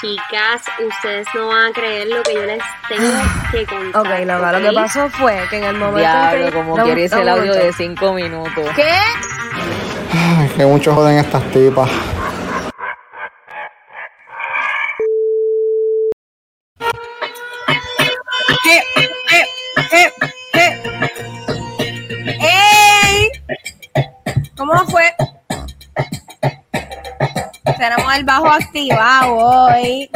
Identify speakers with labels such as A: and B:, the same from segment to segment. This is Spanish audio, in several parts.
A: Chicas, ustedes no van a creer lo que yo les tengo que contar.
B: Ok, lo, lo que pasó fue que en el momento.
C: Diablo,
B: que-
C: como
B: No,
C: quieres el
B: no,
C: audio de cinco minutos.
B: ¿Qué?
D: Ay, que mucho joden estas tipas.
B: El bajo activado hoy.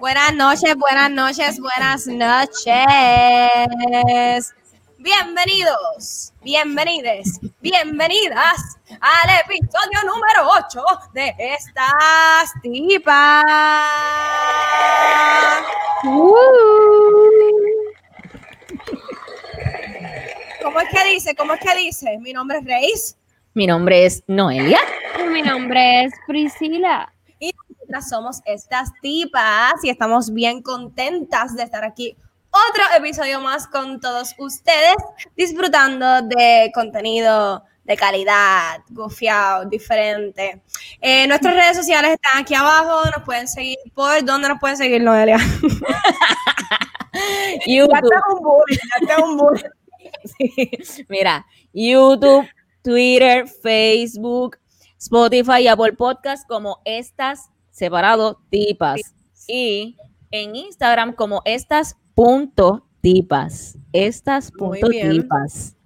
B: Buenas noches, buenas noches, buenas noches. Bienvenidos, bienvenides, bienvenidas al episodio número 8 de estas tipas. ¿Cómo es que dice? ¿Cómo es que dice? Mi nombre es Reis
C: Mi nombre es Noelia.
A: Mi nombre es Priscila.
B: y nosotras somos estas tipas y estamos bien contentas de estar aquí. Otro episodio más con todos ustedes, disfrutando de contenido de calidad, gufiado, diferente. Eh, nuestras redes sociales están aquí abajo, nos pueden seguir. ¿Por dónde nos pueden seguir, Noelia? Ya
C: YouTube.
B: está un bullying, ya está un.
C: Sí. Mira, YouTube, Twitter, Facebook, Spotify y Apple Podcast como estas separado tipas. Y en Instagram como estas punto tipas. Estas punto tipas.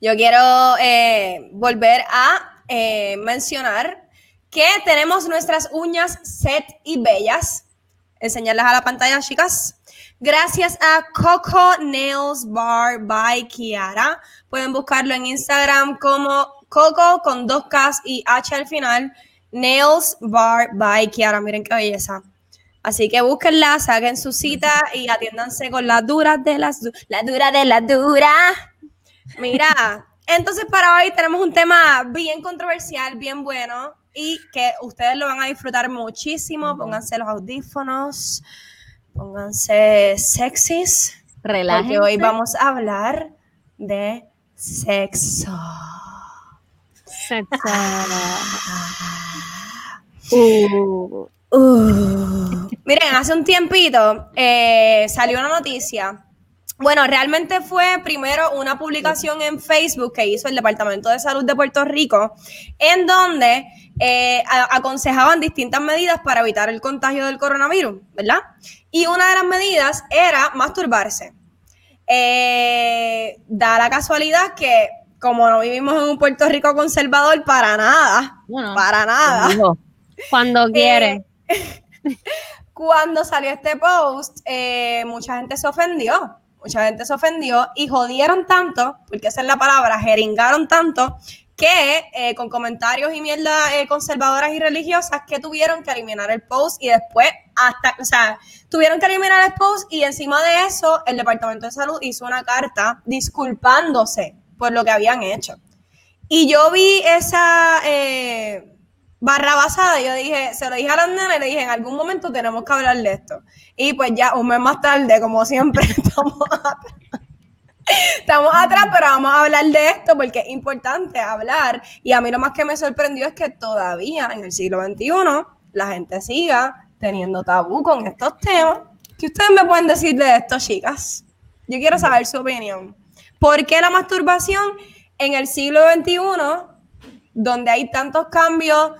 B: Yo quiero eh, volver a eh, mencionar que tenemos nuestras uñas set y bellas. Enseñarlas a la pantalla, chicas. Gracias a Coco Nails Bar by Kiara. Pueden buscarlo en Instagram como Coco con dos Ks y H al final. Nails Bar by Kiara. Miren qué belleza. Así que búsquenla, saquen su cita y atiéndanse con las duras de las du- la dura de las duras. Mira, entonces para hoy tenemos un tema bien controversial, bien bueno y que ustedes lo van a disfrutar muchísimo. Pónganse los audífonos, pónganse sexys, porque
C: Relájense.
B: hoy vamos a hablar de sexo.
A: Sexo.
B: Uh. Miren, hace un tiempito eh, salió una noticia. Bueno, realmente fue primero una publicación en Facebook que hizo el Departamento de Salud de Puerto Rico, en donde eh, aconsejaban distintas medidas para evitar el contagio del coronavirus, ¿verdad? Y una de las medidas era masturbarse. Eh, da la casualidad que, como no vivimos en un Puerto Rico conservador, para nada,
C: Bueno,
B: para nada.
C: digo,
A: Cuando quiere.
B: Cuando salió este post, eh, mucha gente se ofendió. Mucha gente se ofendió y jodieron tanto, porque esa es la palabra, jeringaron tanto, que eh, con comentarios y mierda eh, conservadoras y religiosas que tuvieron que eliminar el post y después hasta, o sea, tuvieron que eliminar el post y encima de eso el Departamento de Salud hizo una carta disculpándose por lo que habían hecho. Y yo vi esa eh, barra basada, yo dije, se lo dije a las nenas y le dije, en algún momento tenemos que hablar de esto. Y pues ya un mes más tarde, como siempre, estamos atrás. Estamos atrás, pero vamos a hablar de esto porque es importante hablar. Y a mí lo más que me sorprendió es que todavía en el siglo XXI la gente siga teniendo tabú con estos temas. ¿Qué ustedes me pueden decir de esto, chicas? Yo quiero saber su opinión. ¿Por qué la masturbación en el siglo XXI, donde hay tantos cambios,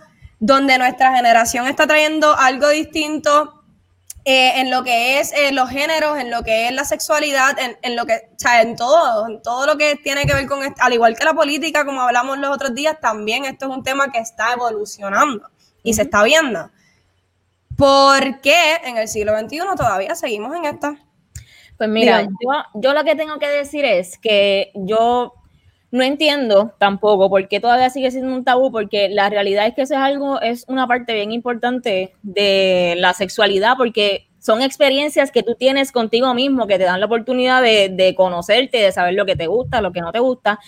B: donde nuestra generación está trayendo algo distinto eh, en lo que es eh, los géneros, en lo que es la sexualidad, en, en lo que, o sea, en todo, en todo lo que tiene que ver con, esto, al igual que la política, como hablamos los otros días, también esto es un tema que está evolucionando y se está viendo. ¿Por qué en el siglo XXI todavía seguimos en esta?
C: Pues mira, yo lo que tengo que decir es que yo no entiendo tampoco por qué todavía sigue siendo un tabú, porque la realidad es que eso es algo, es una parte bien importante de la sexualidad, porque son experiencias que tú tienes contigo mismo, que te dan la oportunidad de, de conocerte, de saber lo que te gusta, lo que no te gusta.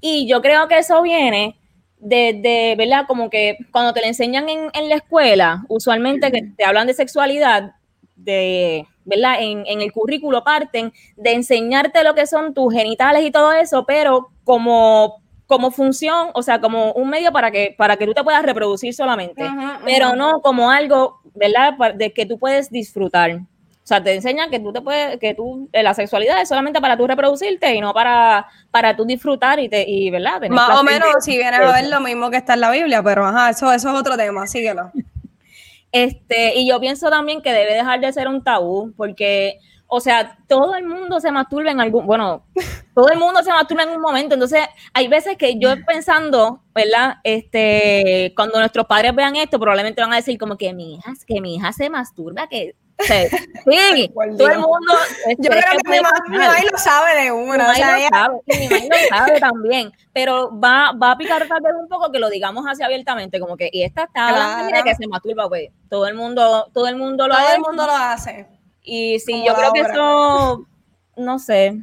C: Y yo creo que eso viene de, de, ¿verdad? Como que cuando te lo enseñan en, en la escuela, usualmente que te hablan de sexualidad, de, ¿verdad? En, en el currículo parten de enseñarte lo que son tus genitales y todo eso, pero como como función, o sea, como un medio para que, para que tú te puedas reproducir solamente, pero no como algo, ¿verdad? De que tú puedes disfrutar. O sea, te enseñan que tú te puedes, que tú, eh, la sexualidad es solamente para tú reproducirte y no para, para tú disfrutar y, te, y ¿verdad? Tener
B: Más o menos
C: de-
B: si vienes a ver lo mismo que está en la Biblia, pero ajá, eso, eso es otro tema, síguelo.
C: Este, y yo pienso también que debe dejar de ser un tabú, porque, o sea, todo el mundo se masturba en algún, bueno, todo el mundo se masturba en un momento, entonces hay veces que yo pensando, ¿verdad? Este, cuando nuestros padres vean esto, probablemente van a decir como que mi hija, que mi hija se masturba, que, sí, todo el mundo. este,
B: Yo
C: es
B: creo que mi mamá, lo sabe de una. O sea,
C: lo
B: ella-
C: sabe, y mi mamá lo sabe también, pero va, va a picar tal vez un poco que lo digamos así abiertamente, como que, y esta está hablando que se masturba, pues, todo el mundo, todo el mundo lo
B: todo
C: ha
B: el mundo lo hace.
C: y sí,
B: como
C: yo creo que eso, no sé,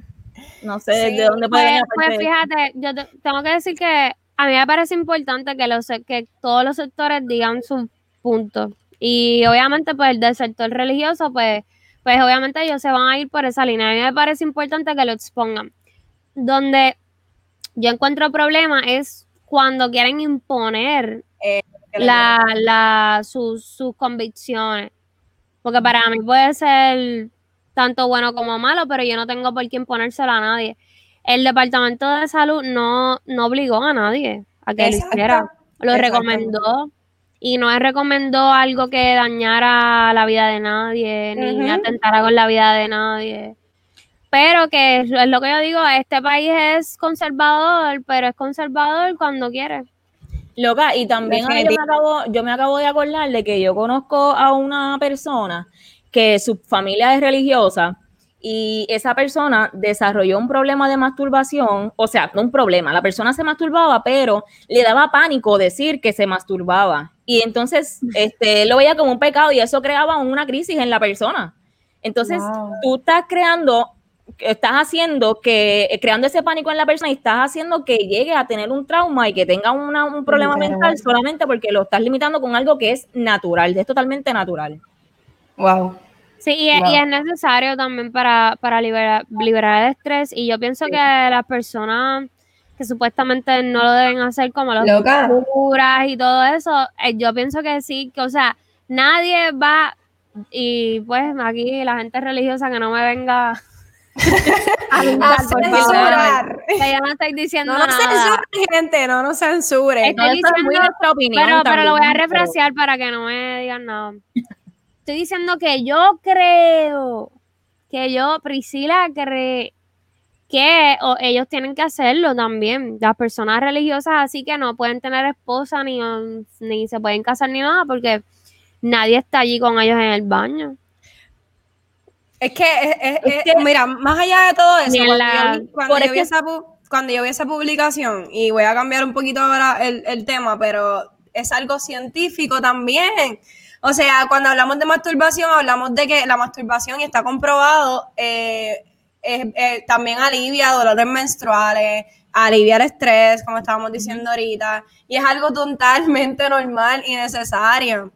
C: no sé
B: Sí,
C: de dónde puede
E: Pues,
C: venir
E: pues fíjate, yo te- tengo que decir que a mí me parece importante que, los, que todos los sectores digan su punto. Y obviamente, pues el del sector religioso, pues, pues obviamente ellos se van a ir por esa línea. A mí me parece importante que lo expongan. Donde yo encuentro problema es cuando quieren imponer la, la, sus, sus convicciones. Porque para mí puede ser tanto bueno como malo, pero yo no tengo por qué imponérselo a nadie. El Departamento de Salud no, no obligó a nadie a que lo hiciera. Lo recomendó. Y no recomendó algo que dañara la vida de nadie, ni atentara con la vida de nadie. Pero que es lo que yo digo, este país es conservador, pero es conservador cuando quiere.
C: Loca, y también yo me, acabo, yo me acabo de acordar de que yo conozco a una persona que su familia es religiosa y esa persona desarrolló un problema de masturbación, o sea, no un problema, la persona se masturbaba, pero le daba pánico decir que se masturbaba. Y entonces este, él lo veía como un pecado y eso creaba una crisis en la persona. Entonces,
B: Wow.
C: tú estás creando, estás haciendo que, eh, creando ese pánico en la persona y estás haciendo que llegue a tener un trauma y que tenga una- un problema mental solamente porque lo estás limitando con algo que es natural, es totalmente natural.
B: Wow.
E: Sí, y, es- y
B: Wow.
E: es necesario también para, para liberar, liberar el estrés. Y yo pienso que las personas que supuestamente no lo deben hacer, como los
B: Loca.
E: curas y todo eso, eh, yo pienso que sí, que o sea, nadie va, y pues aquí la gente religiosa que no me venga a
B: censurar.
E: Yo no estoy diciendo
B: No
E: nada.
B: censuren, gente, no nos censuren.
E: Estoy
C: No, eso es muy
E: diciendo-
C: nuestra opinión
E: Pero, pero lo voy a
C: pero-
E: refrasear para que no me digan nada. Estoy diciendo que yo creo que yo, Priscila, cree que o, ellos tienen que hacerlo también. Las personas religiosas así que no pueden tener esposa ni, ni se pueden casar ni nada porque nadie está allí con ellos en el baño.
B: Es que, es- es-
C: Es
B: es-
C: que-
B: mira, más allá de todo eso, cuando,
E: la-
B: yo, vi- cuando yo esa cuando yo vi esa publicación, y voy a cambiar un poquito ahora el, el tema, pero es algo científico también. O sea, cuando hablamos de masturbación, hablamos de que la masturbación, y está comprobado, eh, eh, también alivia dolores menstruales, alivia el estrés, como estábamos diciendo ahorita, y es algo totalmente normal y necesario.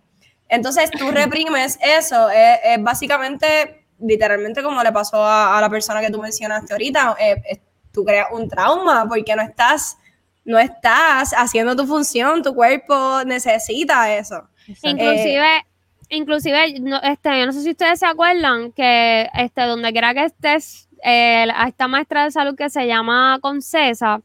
B: Entonces tú reprimes eso, es, es básicamente, literalmente como le pasó a, a la persona que tú mencionaste ahorita, eh, eh, tú creas un trauma porque no estás, no estás haciendo tu función, tu cuerpo necesita eso.
E: Inclusive, inclusive, no, este, yo no sé si ustedes se acuerdan que este, donde quiera que estés, eh, a esta maestra de salud que se llama Concesa,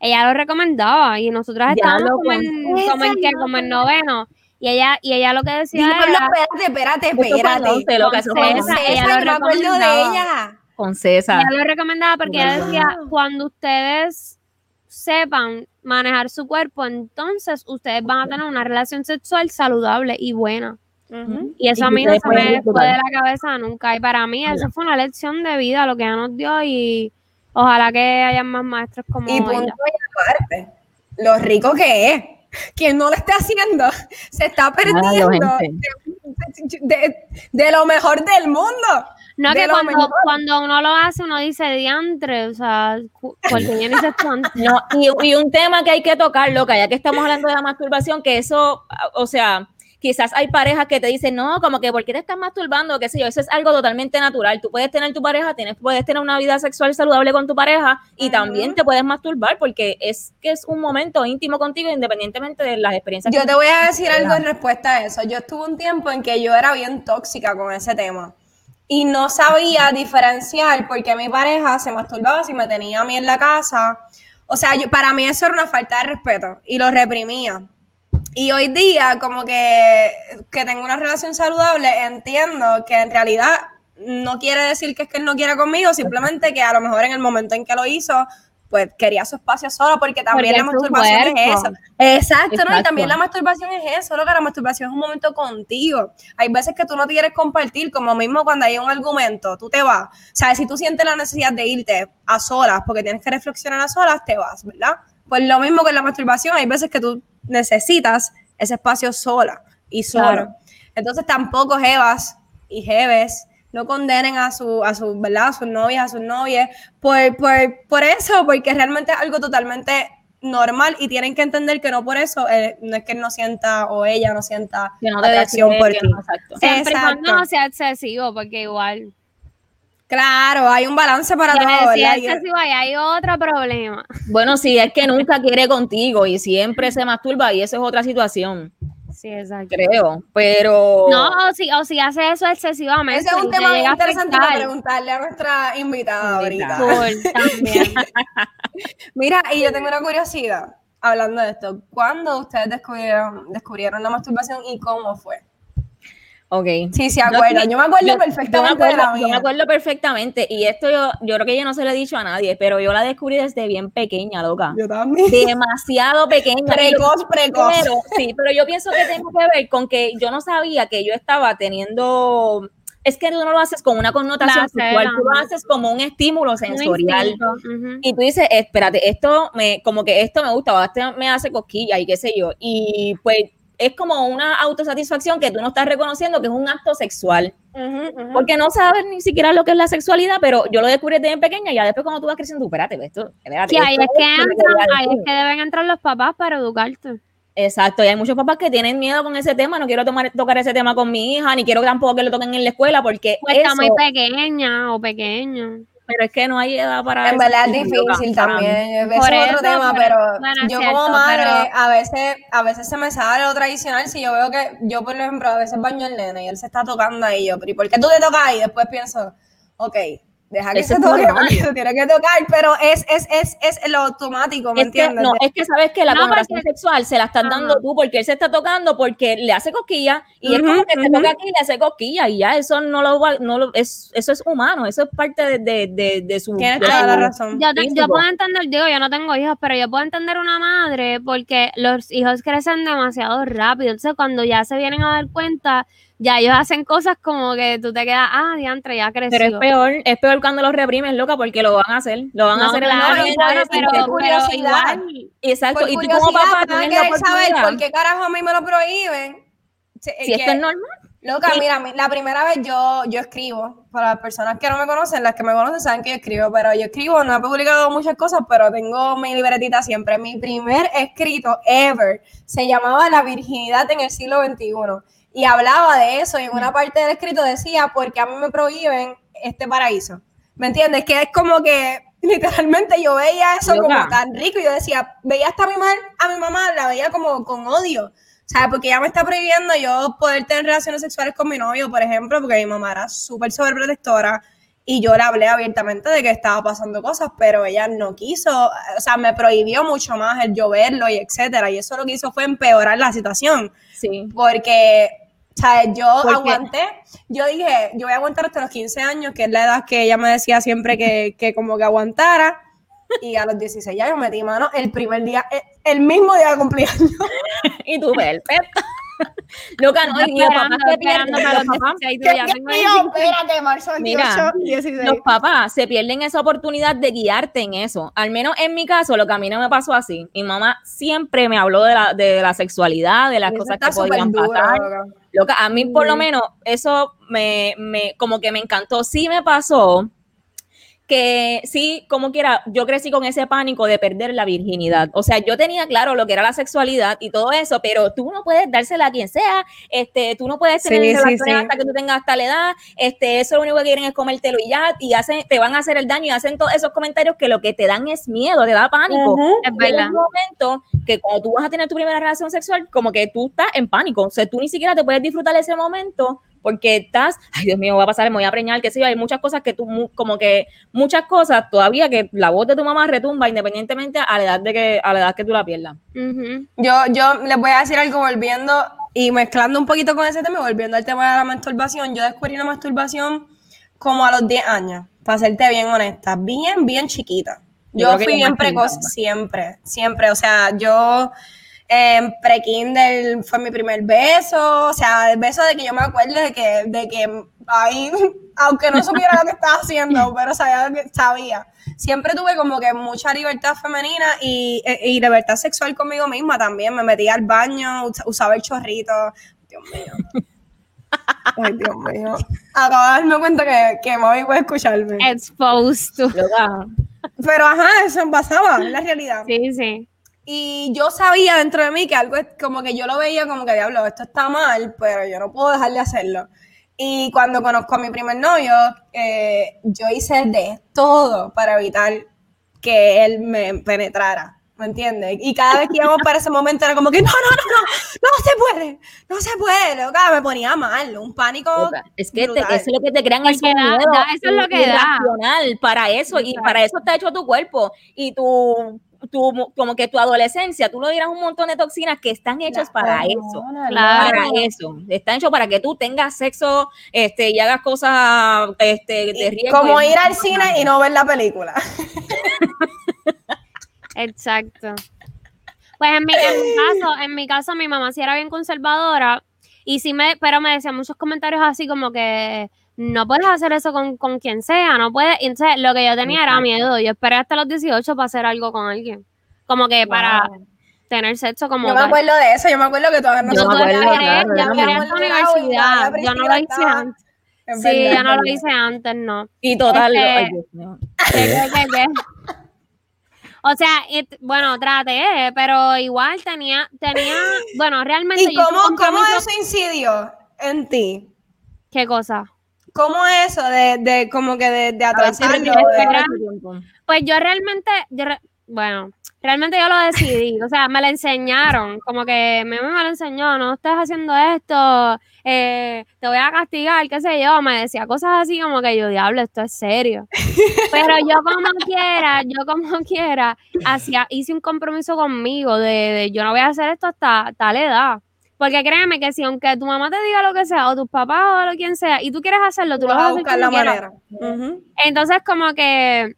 E: ella lo recomendaba y nosotras estábamos
C: lo
E: como en,
C: Concesa,
E: como en qué, como en noveno. Y ella, y ella lo que decía
B: Diablo,
E: era,
B: espérate, espérate, espérate.
C: fue en
E: Concesa,
C: once.
E: ella
B: Esa,
E: lo
B: yo me acuerdo de
E: recomendaba.
B: ella.
C: Con César.
E: ella lo recomendaba porque ella decía, cuando ustedes sepan manejar su cuerpo, entonces ustedes van a tener una relación sexual saludable y buena. Y eso
C: Y
E: a mí no se me fue de la cabeza nunca. Y para mí eso fue una lección de vida, lo que ella nos dio. Y ojalá que haya más maestros como
B: Y punto
E: ella.
B: y aparte, lo rico que es. Quien no lo esté haciendo se está perdiendo
C: gente.
B: de, de- de lo mejor del mundo.
E: No, que cuando,
B: mejor.
E: cuando uno lo hace, uno dice diantre, o sea, porque viene ese tanto.
C: No, y, y un tema que hay que tocar, loca, ya que estamos hablando de la masturbación, que eso, o sea, quizás hay parejas que te dicen, no, como que, ¿por qué te estás masturbando? ¿Qué sé yo? Eso es algo totalmente natural. Tú puedes tener tu pareja, tienes, puedes tener una vida sexual saludable con tu pareja y también te puedes masturbar porque es que es un momento íntimo contigo independientemente de las experiencias.
B: Yo
C: que
B: te voy a decir algo en respuesta a eso. Yo estuve un tiempo en que yo era bien tóxica con ese tema y no sabía diferenciar por qué mi pareja se masturbaba si me tenía a mí en la casa. O sea, para mí eso era una falta de respeto y lo reprimía. Y hoy día, como que, que tengo una relación saludable, entiendo que en realidad no quiere decir que es que él no quiera conmigo, simplemente que a lo mejor en el momento en que lo hizo, pues quería su espacio solo, porque también
E: Porque
B: la masturbación es eso. Exacto, ¿no? Y también la masturbación es eso, lo que la masturbación es un momento contigo. Hay veces que tú no quieres compartir, como mismo cuando hay un argumento, tú te vas. O sea, si tú sientes la necesidad de irte a solas, porque tienes que reflexionar a solas, te vas, ¿verdad? Pues lo mismo con la masturbación, hay veces que tú necesitas ese espacio sola y solo.
C: Claro.
B: Entonces tampoco jevas y jeves no condenen a su, a su, ¿verdad? A sus novias, a sus novias, por, por, por eso, porque realmente es algo totalmente normal y tienen que entender que no por eso, eh, no es que él no sienta o ella no sienta
C: Que no te
B: atracción por ti.
C: no, exacto.
E: Siempre cuando no sea excesivo, porque igual.
B: Claro, hay un balance para todo,
E: si es excesivo, ahí hay otro problema.
C: Bueno, si es que nunca quiere contigo y siempre se masturba y eso es otra situación,
E: Sí, exacto.
C: creo, pero...
E: No, o si, o si hace eso excesivamente.
B: Ese es un tema
E: a
B: interesante para preguntarle a nuestra invitada ahorita.
E: también.
B: Mira, y yo tengo una curiosidad hablando de esto. ¿Cuándo ustedes descubrieron, descubrieron la masturbación y cómo fue?
C: Ok.
B: Sí, se
C: Yo
B: acuerdan.
C: sí-
B: Yo me acuerdo
C: yo-
B: perfectamente
C: yo me
B: de la
C: acuerdo, yo me acuerdo perfectamente. Y esto yo, yo creo que yo no se lo he dicho a nadie, pero yo la descubrí desde bien pequeña, loca.
B: Yo también.
C: Demasiado pequeña.
B: Precoz, precoz.
C: Pero, sí, pero yo pienso que tiene que ver con que yo no sabía que yo estaba teniendo. Es que tú no lo haces con una connotación
E: Placer,
C: sexual, tú lo haces como un estímulo
E: Un
C: sensorial. Y tú dices, espérate, esto me, como que esto me gusta, o esto me hace cosquilla y qué sé yo. Y pues es como una autosatisfacción que tú no estás reconociendo que es un acto sexual. Porque no sabes ni siquiera lo que es la sexualidad, pero yo lo descubrí desde pequeña y ya después cuando tú vas creciendo, espérate, esto, espérate.
E: Sí, ahí
C: esto
E: es que entran, ahí es que deben entrar los papás para educarte.
C: Exacto, y hay muchos papás que tienen miedo con ese tema, no quiero tomar, tocar ese tema con mi hija, ni quiero tampoco que lo toquen en la escuela, porque
E: Pues está
C: eso,
E: muy pequeña o pequeño.
C: Pero es que no hay edad para
B: En verdad es difícil también. Es otro tema,
E: pero-
B: yo como madre, a veces, a veces se me sale lo tradicional. Si yo veo que, yo por ejemplo, a veces baño al nene y él se está tocando ahí, yo, pero ¿y por qué tú te tocas ahí? Después pienso, ok, deja que
C: Ese
B: se
C: es
B: toque, se tiene que tocar, pero es, es, es, es lo automático, ¿me
C: Es que,
B: entiendes?
C: no, es que sabes que la
E: No, porque-
C: sexual se la estás
E: Ajá.
C: dando tú porque él se está tocando porque le hace cosquilla y es
B: Ujú,
C: como que te
B: ujú.
C: toca aquí y le hace cosquilla y ya eso no lo va- no lo, es eso es humano, eso es parte de, de, de, de su
B: Tienes toda la razón.
E: Yo, te- yo puedo entender, digo, yo no tengo hijos, pero yo puedo entender una madre porque los hijos crecen demasiado rápido. Entonces, cuando ya se vienen a dar cuenta, ya ellos hacen cosas como que tú te quedas, ah, diantre, ya creció.
C: Pero es peor, es peor cuando los reprimes, loca, porque lo van a hacer. Lo van a hacer en
E: claro, claro, pero, pero
B: curiosidad.
E: igual.
C: Exacto,
B: Por
C: y tú como papá tienes la
B: saber por qué carajo a mí me lo prohíben. Si,
C: Si esto es normal.
B: Loca,
C: Sí.
B: mira, mi- la primera vez yo, yo escribo, para las personas que no me conocen, las que me conocen saben que yo escribo, pero yo escribo, no he publicado muchas cosas, pero tengo mi libretita siempre. Mi primer escrito ever se llamaba La virginidad en el siglo XXI y hablaba de eso y en una parte del escrito decía, porque a mí me prohíben este paraíso. ¿Me entiendes? Que es como que literalmente yo veía eso
C: Loca.
B: como tan rico y yo decía, veía hasta a mi, mamá, a mi mamá, la veía como con odio. ¿Sabes? Porque ella me está prohibiendo yo poder tener relaciones sexuales con mi novio, por ejemplo, porque mi mamá era súper sobreprotectora y yo le hablé abiertamente de que estaba pasando cosas, pero ella no quiso, o sea, me prohibió mucho más el yo verlo y etcétera. Y eso lo que hizo fue empeorar la situación,
C: Sí.
B: porque, ¿sabes? Yo
C: Porque-
B: aguanté, yo dije, yo voy a aguantar hasta los 15 años, que es la edad que ella me decía siempre que, que como que aguantara. Y a los 16 ya yo metí mano el primer día, el, el mismo día de cumpleaños.
C: Y tú, perfecto. Loca, no, y los papás se pierden,
E: para
C: los
E: los
C: papás-
E: 16, tú
B: ¿Qué-
E: ya
B: qué
E: tengo
B: yo?
E: 25.
B: Espérate, marzo 28,
C: Mira,
B: 16.
C: los papás se pierden esa oportunidad de guiarte en eso. Al menos en mi caso, lo que a mí no me pasó así. Mi mamá siempre me habló de la, de la sexualidad, de las
B: eso
C: cosas que podían pasar.
B: Loca,
C: a mí por lo menos eso me, me, como que me encantó. Sí me pasó que sí, como quiera, yo crecí con ese pánico de perder la virginidad. O sea, yo tenía claro lo que era la sexualidad y todo eso, pero tú no puedes dársela a quien sea, este, tú no puedes tener
B: Sí,
C: relaciones
B: sí.
C: hasta que tú tengas la edad, este, eso lo único que quieren es comértelo y ya, y hacen, te van a hacer el daño y hacen todos esos comentarios que lo que te dan es miedo, te da pánico.
B: Ujú.
E: Es
C: Llega
E: verdad.
C: un momento que cuando tú vas a tener tu primera relación sexual, como que tú estás en pánico. O sea, tú ni siquiera te puedes disfrutar de ese momento porque estás, ay Dios mío, va a pasar, me voy a preñar, qué sé yo, hay muchas cosas que tú, como que muchas cosas todavía que la voz de tu mamá retumba independientemente a la edad de que, a la edad que tú la pierdas.
B: Yo, yo les voy a decir algo volviendo y mezclando un poquito con ese tema, y volviendo al tema de la masturbación. Yo descubrí la masturbación como a los 10 años, para serte bien honesta, bien, bien chiquita.
C: Yo
B: Yo, fui bien precoz siempre, siempre. O sea, yo en pre-kinder fue mi primer beso, o sea, el beso de que yo me acuerdo de que, de que ahí, aunque no supiera lo que estaba haciendo, pero sabía, que sabía. Siempre tuve como que mucha libertad femenina y, y libertad sexual conmigo misma también. Me metía al baño, us- usaba el chorrito. Dios mío. Ay, Dios mío. Acabo de darme cuenta que, que Mami puede escucharme.
E: Exposed to.
B: Pero ajá, eso pasaba, es la realidad.
E: Sí, sí.
B: Y yo sabía dentro de mí que algo es como que yo lo veía como que diablo, esto está mal, pero yo no puedo dejar de hacerlo. Y cuando conozco a mi primer novio, eh, yo hice de todo para evitar que él me penetrara. ¿Me entiendes? Y cada vez que íbamos para ese momento era como que no, no, no, no, no se puede, no se puede, loca, me ponía mal, un pánico.
C: Es que te- eso es lo que te crean esos miedos
E: eso es lo que da.
C: para eso y
E: Exacto.
C: para eso está hecho tu cuerpo y tu, tu como que tu adolescencia, tú lo dirás un montón de toxinas que están hechas para eso.
E: Claro.
C: Para eso, están hechos para que tú tengas sexo este, y hagas cosas este, de riesgo.
B: Como ir al cine y no ver la película.
E: Exacto. Pues en mi, en mi caso, en mi caso, mi mamá sí era bien conservadora y sí me, pero me decía muchos comentarios así como que no puedes hacer eso con, con quien sea, no puedes. Entonces lo que yo tenía era miedo. Yo esperé hasta los 18 para hacer algo con alguien. Como que para tener sexo como
B: Yo me acuerdo de eso, yo me acuerdo que todavía
C: Yo
E: Yo esperar,
C: claro, también.
E: hasta la universidad. Yo no lo hice antes.
B: Es
E: Sí,
B: verdad,
E: yo no lo hice antes, no.
C: Y total,
E: Este-
C: ay, Dios mío.
E: ¿Qué, qué, qué, qué? O sea, it- bueno, traté, pero igual tenía, tenía, bueno, realmente
B: ¿Y
E: yo
B: cómo, cómo eso incidió en ti?
E: ¿Qué cosa?
B: ¿Cómo eso de, de como que de, de atrasarlo?
E: Pues yo realmente, yo re- bueno, realmente yo lo decidí, o sea, me lo enseñaron, como que mi mamá me lo enseñó, no estés haciendo esto, eh, te voy a castigar, qué sé yo, me decía cosas así como que yo, diablo, esto es serio. Pero yo como quiera, yo como quiera, hacía, hice un compromiso conmigo de, de yo no voy a hacer esto hasta tal edad. Porque créeme que si aunque tu mamá te diga lo que sea, o tus papás o lo quien sea, y tú quieres hacerlo, tú lo
B: vas a buscar la manera.
E: Entonces como que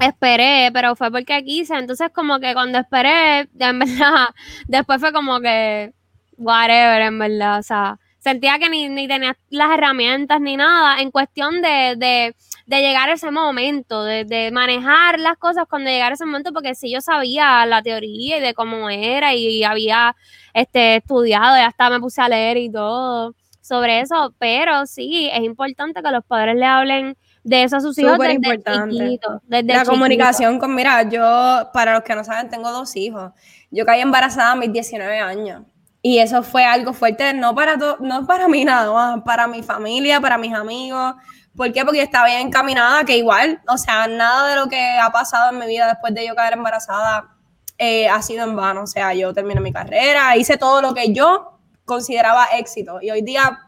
E: esperé, pero fue porque quise. Entonces como que cuando esperé, en verdad, después fue como que whatever, en verdad. O sea, sentía que ni, ni tenía las herramientas ni nada en cuestión de, de, de llegar a ese momento, de, de manejar las cosas cuando llegara ese momento, porque sí yo sabía la teoría y de cómo era y, había este, estudiado y hasta me puse a leer y todo sobre eso, pero sí, es importante que los padres le hablen de eso a sus hijos desde
B: importante.
E: desde
B: La comunicación con, mira, yo, para los que no saben, tengo dos hijos. Yo caí embarazada a mis 19 años. Y eso fue algo fuerte, no para, to- no para mí nada más, para mi familia, para mis amigos. ¿Por qué? Porque estaba bien encaminada, que igual, o sea, nada de lo que ha pasado en mi vida después de yo caer embarazada eh, ha sido en vano. O sea, yo terminé mi carrera, hice todo lo que yo consideraba éxito. Y hoy día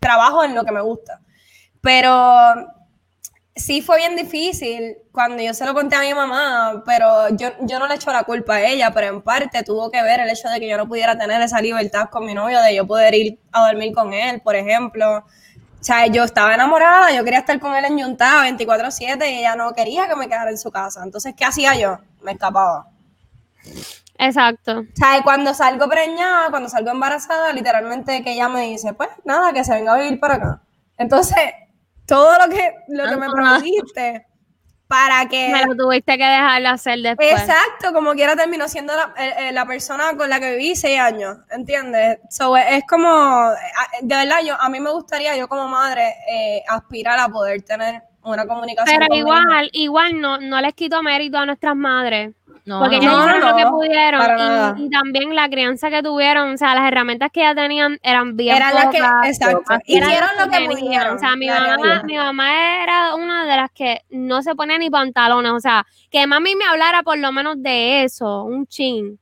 B: trabajo en lo que me gusta. Pero sí fue bien difícil cuando yo se lo conté a mi mamá, pero yo, yo no le echo la culpa a ella, pero en parte tuvo que ver el hecho de que yo no pudiera tener esa libertad con mi novio, de yo poder ir a dormir con él, por ejemplo. O sea, yo estaba enamorada, yo quería estar con él en Yuntá 24/7 y ella no quería que me quedara en su casa. Entonces, ¿qué hacía yo? Me escapaba.
E: Exacto.
B: O sea, cuando salgo preñada, cuando salgo embarazada, literalmente que ella me dice, pues nada, que se venga a vivir para acá. Entonces, todo lo que, lo que me prometiste para que...
E: Me lo tuviste que dejar de hacer después.
B: Exacto, como quiera terminó siendo la, eh, eh, la persona con la que viví seis años, ¿entiendes? So, es como, eh, de verdad, yo, a mí me gustaría, yo como madre, eh, aspirar a poder tener una comunicación.
E: Pero igual, igual no, no les quito mérito a nuestras madres.
C: No,
E: Porque
C: no,
E: ellas
B: no,
E: hicieron lo que pudieron y- también la crianza que tuvieron, o sea, las herramientas que ya tenían eran bien
B: Eran las que, exacto, hicieron lo que pudieron.
E: O sea, mi mamá, mi mamá era una de las que no se ponía ni pantalones, o sea, que mami me hablara por lo menos de eso, un chin.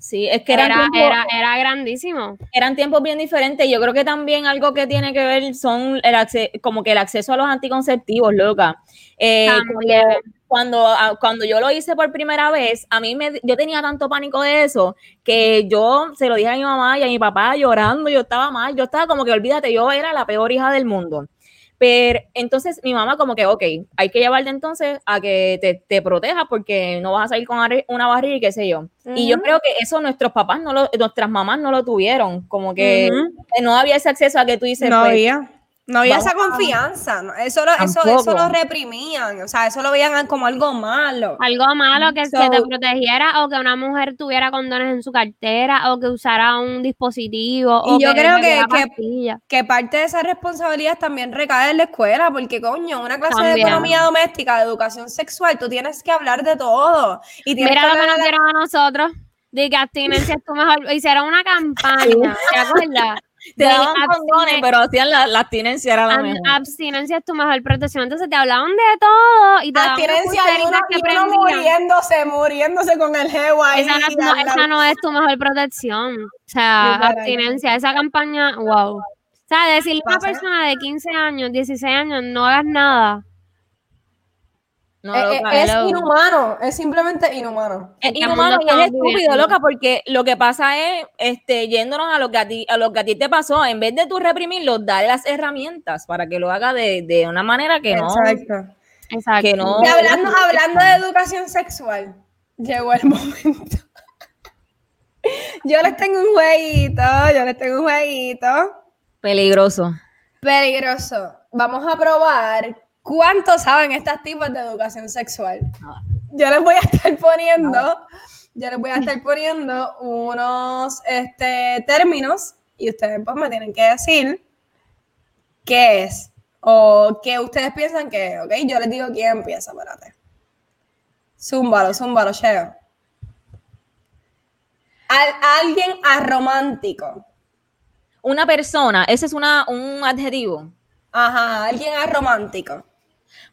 C: Sí, es que eran,
E: Era,
C: tiempos,
E: era, era grandísimo.
C: eran tiempos bien diferentes. Yo creo que también algo que tiene que ver son el acce- como que el acceso a los anticonceptivos, loca. Eh, cuando, cuando, ah, cuando yo lo hice por primera vez, a mí me, yo tenía tanto pánico de eso que yo se lo dije a mi mamá y a mi papá llorando, yo estaba mal, yo estaba como que olvídate, yo era la peor hija del mundo. Pero entonces mi mamá como que, ok, hay que llevarte entonces a que te, te protejas porque no vas a salir con una barriga y qué sé yo. Y yo creo que eso nuestros papás, no lo, nuestras mamás no lo tuvieron, como que no había ese acceso a que tú dices,
B: No
C: pues,
B: había. No había
C: vamos
B: esa confianza. ¿no? Eso, lo, eso, eso lo reprimían. O sea, eso lo veían como algo malo.
E: Algo malo que,
B: So-
E: que te protegiera o que una mujer tuviera condones en su cartera o que usara un dispositivo o
B: Y yo creo que-
E: bebiera
B: que-
E: pastillas.
B: Que parte de esa responsabilidad también recae en la escuela, porque coño, una clase de economía doméstica, de educación sexual, tú tienes que hablar de todo. Y
E: Mira
B: que
E: lo que nos
B: la-
E: dieron a nosotros. De que abstinencia es tu mejor. Hicieron una campaña, ¿te acuerdas?
C: Te daban condones, pero hacían la, la abstinencia era la mejor.
E: abstinencia es tu mejor protección. Entonces te hablaban de todo y te
B: abstinencia y uno,
E: que
B: uno muriéndose, muriéndose con el ahí.
E: Esa no, es- no, esa no es tu mejor protección. O sea, abstinencia, esa campaña, wow. O sea, decirle a una persona de 15 años, 16 años, no hagas nada.
C: No,
B: Eh, eh,
C: loca,
B: es inhumano, es simplemente inhumano.
C: Es
E: ¿En qué
C: inhumano y es estúpido, loca, porque lo que pasa es, este, yéndonos a lo que a ti, a lo que a ti te pasó, en vez de tú reprimirlo, dale las herramientas para que lo haga de, de una manera que no,
B: Exacto.
E: Exacto.
C: que no.
B: Y hablando, hablando de educación sexual, llegó el momento. Yo les tengo un jueguito, yo les tengo un jueguito
C: Peligroso.
B: peligroso. Vamos a probar cuánto saben estas tipos de educación sexual. Yo les voy a estar poniendo, yo les voy a estar poniendo unos este, términos y ustedes pues me tienen que decir qué es o qué ustedes piensan que es, ¿ok? Yo les digo quién empieza, espérate. Zúmbalo, zúmbalo, Cheo. Al- alguien aromántico.
C: Una persona, ese es una, un adjetivo.
B: Ajá, alguien aromántico.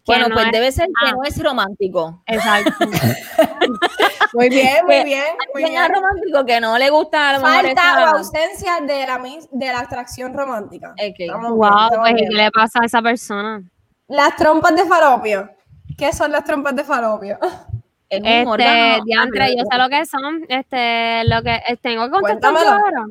C: Bueno,
E: no
C: pues
E: es-
C: debe ser que
E: ah.
C: no es romántico.
E: Exacto.
B: Muy bien, muy bien, muy bien.
C: romántico que no le gusta a lo mejor
B: Falta
C: esa-
B: o ausencia de la, de la atracción romántica.
C: Ok.
B: Estamos bien,
E: wow,
B: estamos
E: pues ¿y
B: bien.
E: qué le pasa a esa persona?
B: Las trompas de falopio. ¿Qué son las trompas de falopio?
C: Es un
E: Este,
C: órgano-
E: diantre, yo sé lo que son. Este, lo que eh, tengo que contestar
B: Cuéntamelo.
E: ahora.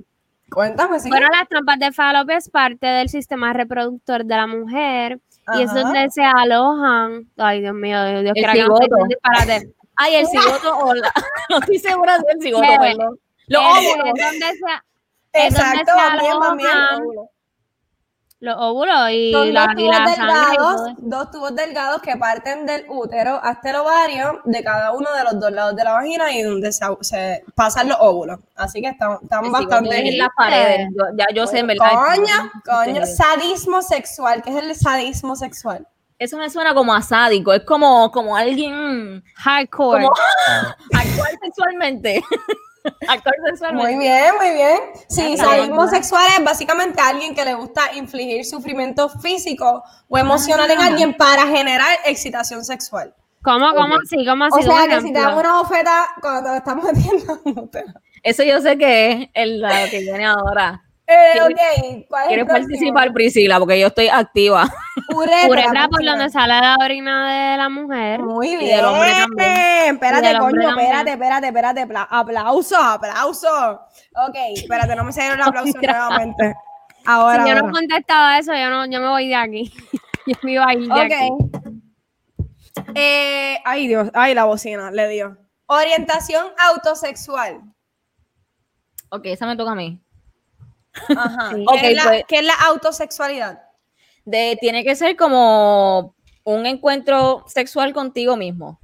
B: Cuéntame, sí.
E: Bueno, las trompas de falopio es parte del sistema reproductor de la mujer y es donde se alojan. Ay, Dios mío, Dios, quiera que no disparate.
C: Ay, el cigoto o la- no estoy segura si el cigoto, perdón. Los óvulos.
E: es donde se, es donde
B: Exacto,
E: se alojan los óvulos y
B: Son
E: la,
B: dos tubos
E: la
B: delgados, dos tubos delgados que parten del útero hasta el ovario de cada uno de los dos lados de la vagina y donde se, se pasan los óvulos. Así que están, bastante
C: en las paredes. Yo- ya yo sé, en verdad.
B: Coño, coño, sadismo sexual, ¿qué es el sadismo sexual?
C: Eso me suena como a sádico. Es como, como alguien
E: Hardcore.
C: Como- actuar sexualmente. actuar sexualmente.
B: Muy bien, muy bien. Sí, sadismo sexual es básicamente alguien que le gusta infligir sufrimiento físico o emocional en alguien para generar excitación sexual.
E: ¿Cómo, cómo así? ¿Cómo
B: O
E: así?
B: sea
E: Un
B: que si te dan una bofeta cuando te estamos metiendo en útero.
C: Eso yo sé que es el, la que viene ahora.
B: Eh,
C: ¿Quieres-
B: ok, ¿cuál es
C: ¿Quieres
B: el próximo?
C: participar, Priscila? Porque yo estoy activa.
B: Uretra,
E: Uretra por donde sale la orina de la mujer.
B: Muy
C: Y
B: bien.
C: del hombre también.
B: Espérate,
E: Y del
B: coño, espérate, espérate, espérate. Apla- Aplauso, aplauso. Ok, espérate, no me se el aplauso nuevamente. Ahora.
E: si yo no contestaba eso, yo no, yo me voy de aquí. yo me iba a ir de aquí.
B: Ok. Eh, ay, Dios, ay, la bocina le dio. Orientación autosexual.
C: Ok, esa me toca a mí.
B: Ajá.
E: Sí.
B: ¿Qué,
C: Ok,
B: es la,
C: pues-
B: qué es la autosexualidad?
C: De, tiene que ser como un encuentro sexual contigo mismo.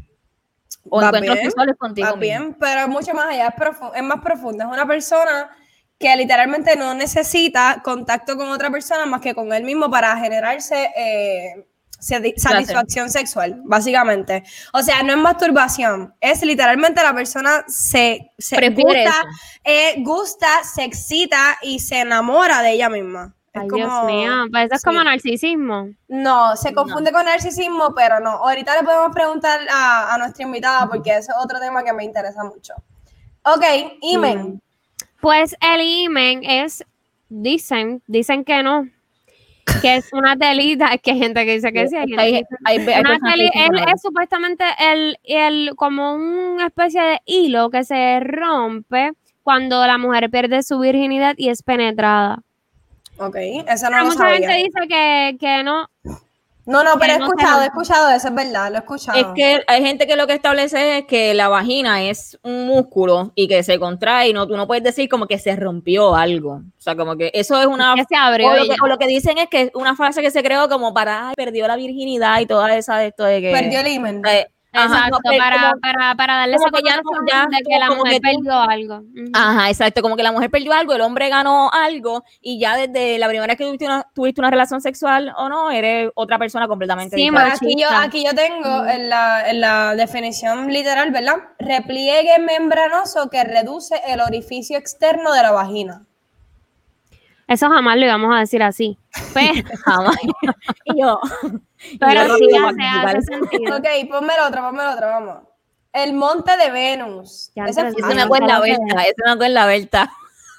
C: O
B: Va
C: encuentros
B: bien,
C: sexuales contigo
B: Va
C: mismo.
B: bien, pero es mucho más allá, es, profu- es más profunda. Es una persona que literalmente no necesita contacto con otra persona más que con él mismo para generarse eh, sati- satisfacción sexual, básicamente. O sea, no es masturbación, es literalmente la persona se, se gusta, eh, gusta, se excita y se enamora de ella misma. Es
E: Ay,
B: como-
E: Dios mío, pues eso es
B: sí.
E: como narcisismo.
B: No, se confunde con narcisismo, pero no. Ahorita le podemos preguntar a, a nuestra invitada porque ese es otro tema que me interesa mucho. Ok, Imen.
E: Pues el imen es, dicen, dicen que no, que es una telita, es que hay gente que dice que sí. hay
C: Hay, hay,
E: Una
C: personas que
E: él es supuestamente el, el como una especie de hilo que se rompe cuando la mujer pierde su virginidad y es penetrada.
B: Ok, eso no
E: Pero
B: lo
E: mucha
B: sabía.
E: gente dice que, que no.
B: No, no, pero he
E: no
B: escuchado, he escuchado eso, es verdad, lo he escuchado.
C: Es que hay gente que lo que establece es que la vagina es un músculo y que se contrae y no, tú no puedes decir como que se rompió algo. O sea, como que eso es una...
E: que se abrió.
C: O lo que,
E: ya.
C: o lo que dicen es que es una frase que se creó como para, ay, perdió la virginidad y toda esa de esto de que...
B: Perdió el imen.
C: eh,
E: Exacto,
C: no,
E: para,
C: como-
E: para, para darle esa connotación
C: ya
E: de que la
C: como
E: mujer
C: que
E: perdió algo.
C: Ajá, exacto, como que la mujer perdió algo, el hombre ganó algo y ya desde la primera vez que tuviste una, tuviste una relación sexual o no, eres otra persona completamente
E: Sí,
C: diferente.
B: Pero aquí yo, aquí yo tengo en la, en la definición literal, ¿verdad? Repliegue membranoso que reduce el orificio externo de la vagina.
E: Eso jamás lo íbamos a decir así. Pero,
C: Jamás. y yo,
E: pero sí
C: no
E: hace, hace sentido.
B: Ok, ponme el otro, ponme el otro, vamos. El monte de Venus.
E: Ya
B: Ese es
E: entendí.
C: Eso me
B: fácil.
C: acuerda
E: Nunca lo
C: Berta, Berta.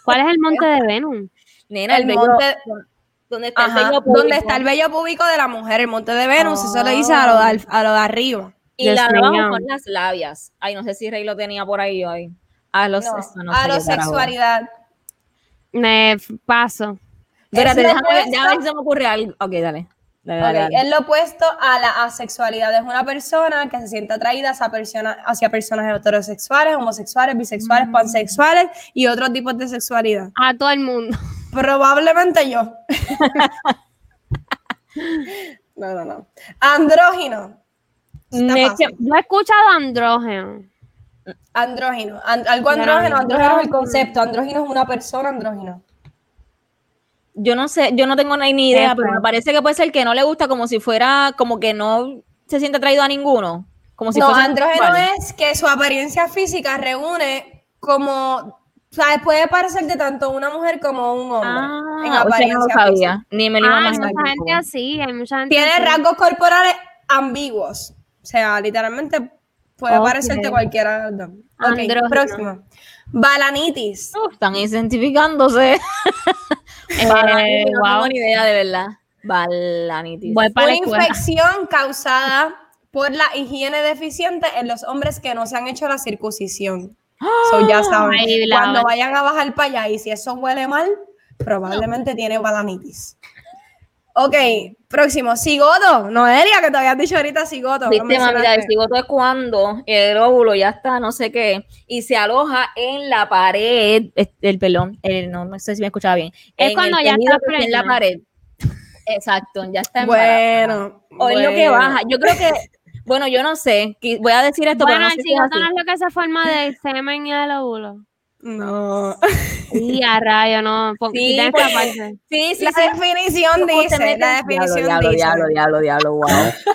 E: ¿Cuál es el monte de Venus?
C: Nena, el,
B: El
C: bello,
B: monte,
C: donde está el bello público.
B: donde está el vello púbico de la mujer, el monte de Venus, eso le dice a lo de, al- a lo de arriba.
C: Y
E: Dios
C: la de abajo con las labias. Ay, no sé si Rey lo tenía por ahí hoy. A los,
B: No,
C: no
B: a lo sexualidad.
E: Me paso.
C: Espérate,
B: Es
C: déjame déjame ver si se me ocurre algo. Ok, dale. Dale, dale.
B: Es lo opuesto a la asexualidad. Es una persona que se siente atraída hacia, persona- hacia personas heterosexuales, homosexuales, bisexuales, pansexuales y otros tipos de sexualidad.
E: A todo el mundo.
B: Probablemente yo. no, no, no. Andrógino.
C: Me-.
E: Yo he escuchado andrógeno.
B: Andrógino. An- algo andrógeno. Andrógeno es el concepto. Andrógino es una persona andrógino.
C: Yo no sé, yo no tengo ni ni idea, pero me parece que puede ser que no le gusta como si fuera, como que no se siente atraído a ninguno. Como si
B: no,
C: fuese
B: andrógeno
C: sexual.
B: es que su apariencia física reúne como. O sea, puede parecer de tanto una mujer como un hombre.
C: Ah,
B: en
C: o sea, no
B: apariencia física.
C: sabía, ni me lo iba a
E: Ah, hay mucha gente así, hay mucha gente
B: Tiene
E: así.
B: rasgos corporales ambiguos. O sea, literalmente puede
E: Ok.
B: parecerte cualquiera próximo. Balanitis.
C: Uh, están identificándose.
E: Eh,
C: Balanitis, no
E: wow.
C: tengo ni idea de verdad. Balanitis.
B: Una infección causada por la higiene deficiente en los hombres que no se han hecho la circuncisión. So, ya saben,
E: Ay, la-
B: cuando vayan a bajar para allá y si eso huele mal, probablemente tiene balanitis. Ok, próximo, cigoto. Noelia, que te habías dicho ahorita cigoto. no
C: Viste, mamita, el cigoto es cuando el óvulo ya está, no sé qué, y se aloja en la pared, el pelón, el- no, no sé si me escuchaba bien.
E: Es
C: en
E: cuando ya está
C: que en la pared. Exacto, ya está embarazada.
B: Bueno.
C: O es lo que baja. Yo creo que, bueno, yo no sé, voy a decir esto,
E: Bueno,
C: pero no
E: el cigoto no es lo que se forma del semen y del óvulo.
B: No.
E: Y a rayo, no. Pon,
C: Sí, porque-
E: parte.
C: Sí, sí,
B: La
C: sí.
B: definición
C: ¿Cómo se
B: dice, la definición
C: diablo,
B: dice.
C: diablo, diablo, diablo, wow.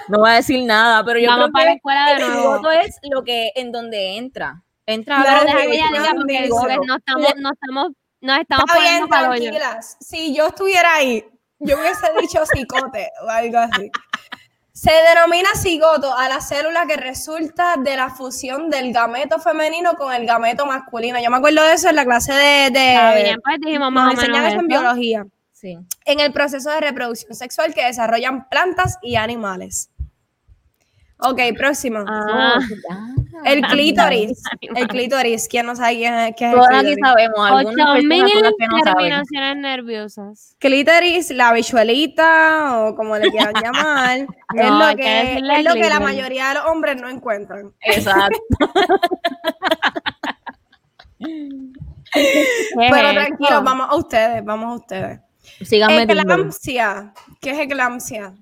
C: No voy a decir nada, pero yo
E: Vamos
C: creo
E: para la escuela de
C: el
E: nuevo.
C: cigoto es lo que, en donde entra. Entra
E: Pero
C: ver-
E: deja que ella diga porque, porque no estamos, no estamos, nos estamos
B: Está bien,
E: poniendo.
B: Si yo estuviera ahí, yo hubiese dicho cicote o algo así. Se denomina cigoto a la célula que resulta de la fusión del gameto femenino con el gameto masculino. Yo me acuerdo de eso en la clase de... de
E: bien, pues dijimos
B: nos
E: más o
B: enseñan
E: menos
B: eso en biología.
C: Sí.
B: En el proceso de reproducción sexual que desarrollan plantas y animales. Ok, próximo.
E: Ah,
B: El clítoris. El clítoris. ¿Quién no sabe quién es, qué es el
C: Todas aquí
B: clítoris?
C: sabemos, algunas
E: ocho
C: personas
E: mil
C: son las que no saben.
E: terminaciones nerviosas.
B: Clítoris, la bichuelita o como le quieran llamar, es lo
E: que
B: es lo que la mayoría de los hombres no encuentran.
C: Exacto.
E: ¿Qué
B: Pero
E: esto?
B: vamos a ustedes, vamos a ustedes.
C: Metiendo.
B: Eclampsia. ¿Qué es eclampsia?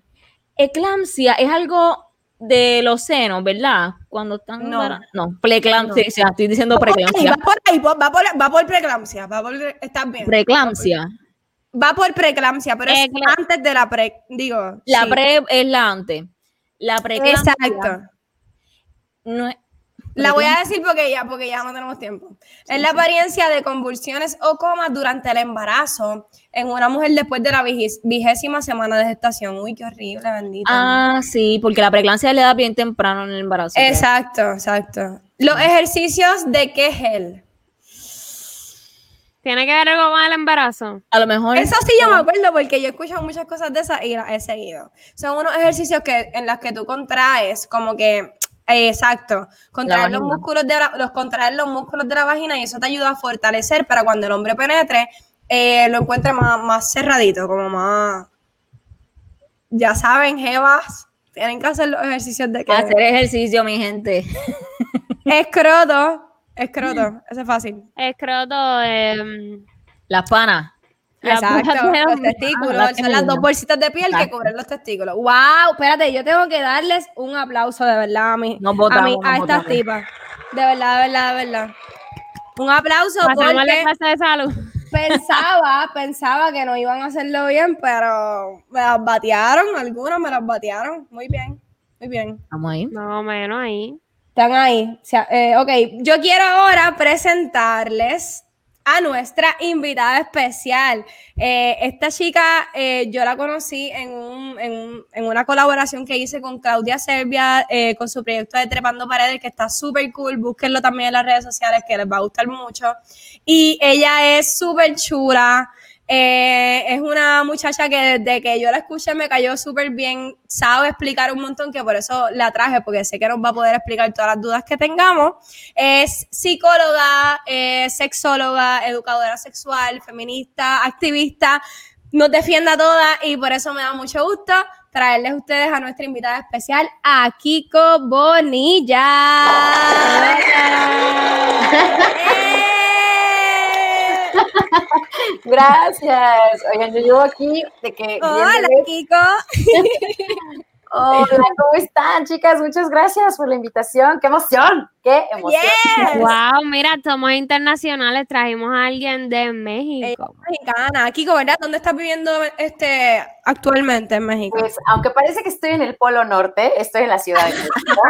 C: Eclampsia es algo de los senos, ¿verdad? Cuando están
B: No.
C: no, preeclampsia, estoy diciendo preeclampsia.
B: va por ahí, va por, va por preeclampsia, va por, estás bien.
C: Preeclampsia.
B: Va por preeclampsia, pero es antes de la pre, digo.
C: La
B: sí.
C: pre es la antes. La preeclampsia
B: Exacto.
C: no es-
B: La voy a decir porque ya, porque ya no tenemos tiempo. es la apariencia de convulsiones o comas durante el embarazo en una mujer después de la vigésima semana de gestación. Uy, qué horrible, bendita.
C: Ah, sí, porque la preeclampsia le da bien temprano en el embarazo.
B: exacto, exacto. Los ejercicios de Kegel.
E: ¿Tiene que ver algo con el embarazo?
C: A lo mejor.
B: Eso sí yo me acuerdo porque yo he escuchado muchas cosas de esas y las he seguido. Son unos ejercicios que en los que tú contraes como que exacto, contraer los músculos de la, los contraer los músculos de la vagina y eso te ayuda a fortalecer para cuando el hombre penetre eh, lo encuentre más, más cerradito, como más ya saben, jevas, tienen que hacer los ejercicios de que
C: Hacer ejercicio, mi gente.
B: escroto, escroto, eso es fácil.
E: Escroto, em,
C: Las panas.
E: La
B: Exacto, los
E: los-
B: testículos,
C: Ah, la
B: son las dos bolsitas de piel que cubren los testículos. ¡Wow! Espérate, yo tengo que darles un aplauso de verdad a mí, a, mí, estas tipas. De verdad, de verdad, de verdad. Un aplauso
E: pasamos
B: porque
E: clase de salud.
B: pensaba, pensaba que no iban a hacerlo bien, pero me las batearon, algunas me las batearon. Muy bien, muy bien.
C: Vamos ahí.
E: Más o menos ahí.
B: Están ahí. O sea, eh, ok, yo quiero ahora presentarles a nuestra invitada especial. Eh, esta chica eh, yo la conocí en, un- en en una colaboración que hice con Claudia Serbia, eh, con su proyecto de Trepando Paredes, que está súper cool. Búsquenlo también en las redes sociales, que les va a gustar mucho. Y ella es súper chula. Eh, es una muchacha que desde que yo la escuché me cayó súper bien, sabe explicar un montón, que por eso la traje, porque sé que nos va a poder explicar todas las dudas que tengamos. Es psicóloga, eh, sexóloga, educadora sexual, feminista, activista, nos defiende a todas y por eso me da mucho gusto traerles a ustedes a nuestra invitada especial, a Kiko Bonilla. ¡Eh!
F: Gracias. Oigan, yo llevo aquí de que.
B: Hola, Kiko.
F: Hola, ¿cómo están, chicas? Muchas gracias por la invitación. ¡Qué emoción! ¡Qué emoción!
B: Yes.
E: Wow, mira, somos internacionales. Trajimos a alguien de México.
B: Mexicana. Kiko, ¿verdad? ¿Dónde estás viviendo este actualmente en México?
F: Pues, aunque parece que estoy en el Polo Norte, estoy en la Ciudad de México.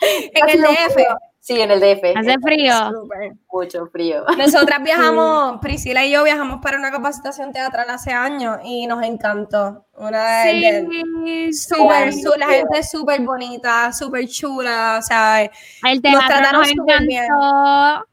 B: en el DF.
F: Sí, en el DF.
E: Hace frío.
B: Súper.
F: Mucho frío.
B: Nosotras viajamos, Priscila y yo viajamos para una capacitación teatral hace años y nos encantó. Una de, de-
E: Sí,
B: súper,
E: sí.
B: la gente es súper bonita, súper chula, o sea,
E: El
B: Nos
E: teatro
B: trataron
E: nos
B: súper bien.
E: encantó.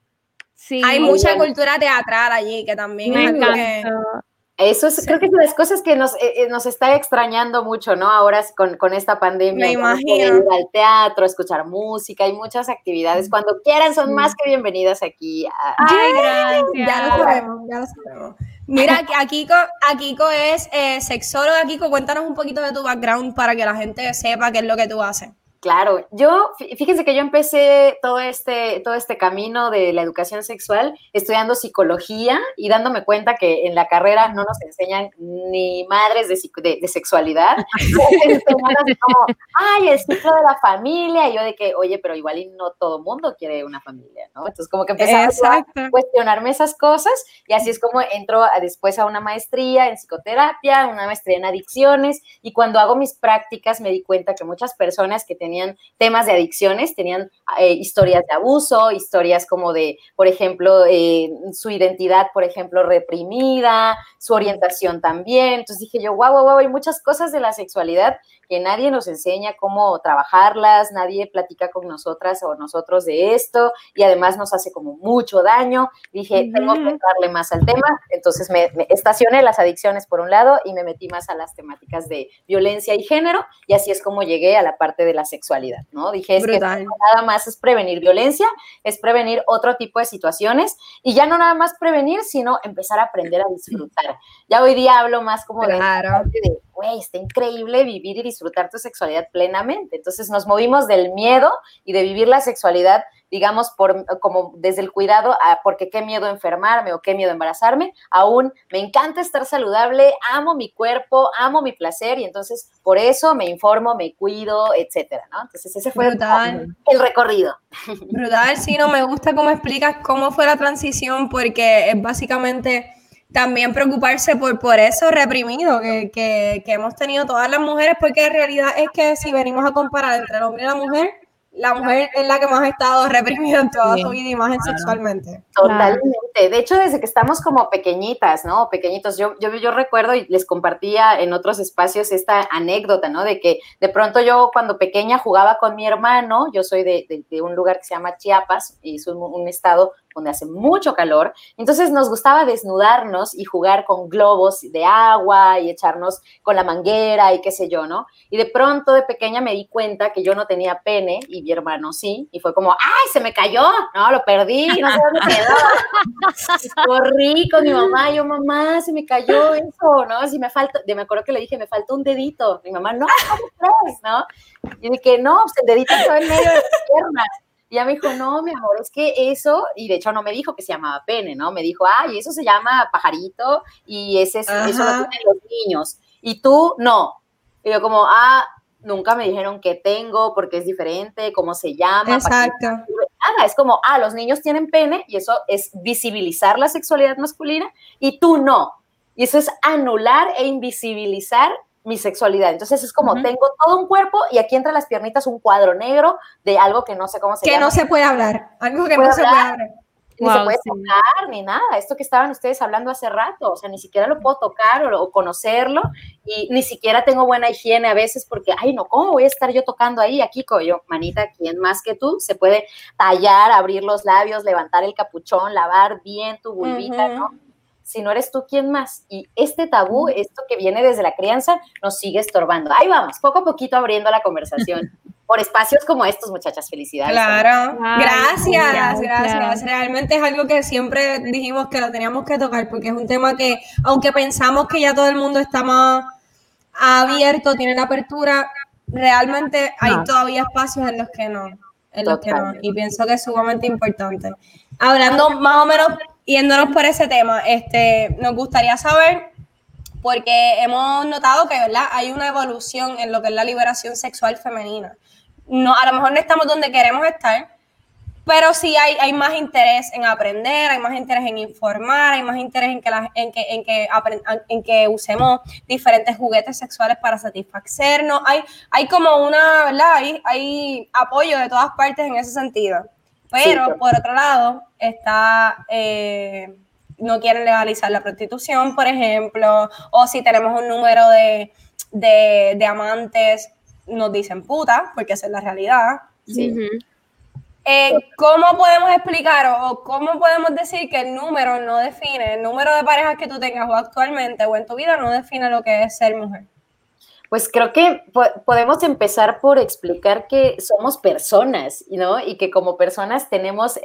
E: Sí,
B: hay mucha
F: bien.
B: cultura teatral allí que también
E: me
B: es algo que-
E: encantó.
F: Eso es, creo que es de las cosas que nos, eh, eh, nos está extrañando mucho, ¿no? Ahora con, con esta pandemia.
B: Me imagino.
F: Ir al teatro, escuchar música, hay muchas actividades. Cuando quieran, son más que bienvenidas aquí. a-
E: Ay,
B: Ya lo
E: gracias.
B: sabemos, ya lo sabemos. Mira, que a Kiko, a Kiko es eh, sexóloga. Kiko, cuéntanos un poquito de tu background para que la gente sepa qué es lo que tú haces.
F: Claro, yo, fí- fíjense que yo empecé todo este, todo este camino de la educación sexual estudiando psicología y dándome cuenta que en la carrera no nos enseñan ni madres de, de- de sexualidad. Como, ay, el ciclo de la familia. Y yo de que, oye, pero igual y no todo mundo quiere una familia, ¿no? Entonces como que
B: Exacto.
F: a cuestionarme esas cosas y así es como entro a- después a una maestría en psicoterapia, una maestría en adicciones y cuando hago mis prácticas me di cuenta que muchas personas que tenían temas de adicciones tenían eh, historias de abuso, historias como de, por ejemplo, eh, su identidad, por ejemplo, reprimida, su orientación también. Entonces dije yo, wow, wow, wow, hay muchas cosas de la sexualidad que nadie nos enseña cómo trabajarlas, nadie platica con nosotras o nosotros de esto y además nos hace como mucho daño. Dije, tengo que darle más al tema, entonces me, me estacioné las adicciones por un lado y me metí más a las temáticas de violencia y género y así es como llegué a la parte de la sexualidad, ¿no? Dije, es
B: Brutal.
F: que nada más es prevenir violencia, es prevenir otro tipo de situaciones y ya no nada más prevenir, sino empezar a aprender a disfrutar. Ya hoy día hablo más como de
B: Claro.
F: de, güey, está increíble vivir y disfrutar tu sexualidad plenamente. Entonces nos movimos del miedo y de vivir la sexualidad, digamos, por, como desde el cuidado a porque qué miedo enfermarme o qué miedo embarazarme, aún me encanta estar saludable, amo mi cuerpo, amo mi placer y entonces por eso me informo, me cuido, etcétera, ¿no? Entonces ese fue
B: Brutal.
F: el recorrido.
B: Brutal, sí, no me gusta cómo explicas cómo fue la transición, porque es básicamente también preocuparse por, por eso reprimido que, que, que hemos tenido todas las mujeres, porque en realidad es que si venimos a comparar entre el hombre y la mujer, la mujer es la que más ha estado reprimida en toda su vida y más sexualmente.
F: Totalmente. De hecho, desde que estamos como pequeñitas, ¿no? Pequeñitos, yo, yo, yo recuerdo y les compartía en otros espacios esta anécdota, ¿no? De que de pronto yo cuando pequeña jugaba con mi hermano, yo soy de, de, de un lugar que se llama Chiapas, y es un, un estado donde hace mucho calor. Entonces nos gustaba desnudarnos y jugar con globos de agua y echarnos con la manguera y qué sé yo, ¿no? Y de pronto de pequeña me di cuenta que yo no tenía pene y mi hermano sí. Y fue como, ¡ay, se me cayó! No, lo perdí, no sé dónde quedó. corrí con mi mamá, yo, mamá, se me cayó eso, ¿no? Si me falta, me acuerdo que le dije, me falta un dedito. Mi mamá, no, ¿cómo crees? ¿no? Y dije, no, pues el dedito está en medio de las piernas. Y ella me dijo, no, mi amor, es que eso, y de hecho no me dijo que se llamaba pene, ¿no? Me dijo, ay, eso se llama pajarito y ese, eso lo tienen los niños. Y tú, no. Y yo como, ah, nunca me dijeron qué tengo, porque es diferente, cómo se llama.
B: Exacto.
F: Nada, es como, ah, los niños tienen pene y eso es visibilizar la sexualidad masculina y tú no. Y eso es anular e invisibilizar mi sexualidad. Entonces es como, uh -huh. tengo todo un cuerpo y aquí entre las piernitas un cuadro negro de algo que no sé cómo se
B: que
F: llama.
B: Que no se puede hablar, algo que no se puede hablar.
F: Ni wow, se puede sí. tocar, ni nada. Esto que estaban ustedes hablando hace rato, o sea, ni siquiera lo puedo tocar o, o, conocerlo y ni siquiera tengo buena higiene a veces porque, ay, no, ¿cómo voy a estar yo tocando ahí? Aquí, yo, manita, ¿quién más que tú? Se puede tallar, abrir los labios, levantar el capuchón, lavar bien tu vulvita, uh -huh. ¿no? Si no eres tú, ¿quién más? Y este tabú, esto que viene desde la crianza, nos sigue estorbando. Ahí vamos, poco a poquito abriendo la conversación. por espacios como estos, muchachas, felicidades.
B: Claro, Ay, gracias, gracias, gracias. Realmente es algo que siempre dijimos que lo teníamos que tocar, porque es un tema que, aunque pensamos que ya todo el mundo está más abierto, tiene la apertura, realmente hay no. todavía espacios en los que no. En los que no. Y pienso que es sumamente importante. Hablando más o menos yéndonos por ese tema, este, nos gustaría saber, porque hemos notado que ¿verdad? hay una evolución en lo que es la liberación sexual femenina. No, a lo mejor no estamos donde queremos estar, pero sí hay, hay más interés en aprender, hay más interés en informar, hay más interés en que, en que, en que usemos diferentes juguetes sexuales para satisfacernos. Hay, hay como una, ¿verdad? Hay, hay apoyo de todas partes en ese sentido. Pero, sí, por otro lado, está, eh, no quieren legalizar la prostitución, por ejemplo, o si tenemos un número de, de, de amantes, nos dicen puta, porque esa es la realidad.
F: Sí.
B: Uh -huh. eh, ¿Cómo podemos explicar o cómo podemos decir que el número no define, el número de parejas que tú tengas o actualmente o en tu vida no define lo que es ser mujer?
F: Pues creo que po podemos empezar por explicar que somos personas, ¿no? Y que como personas tenemos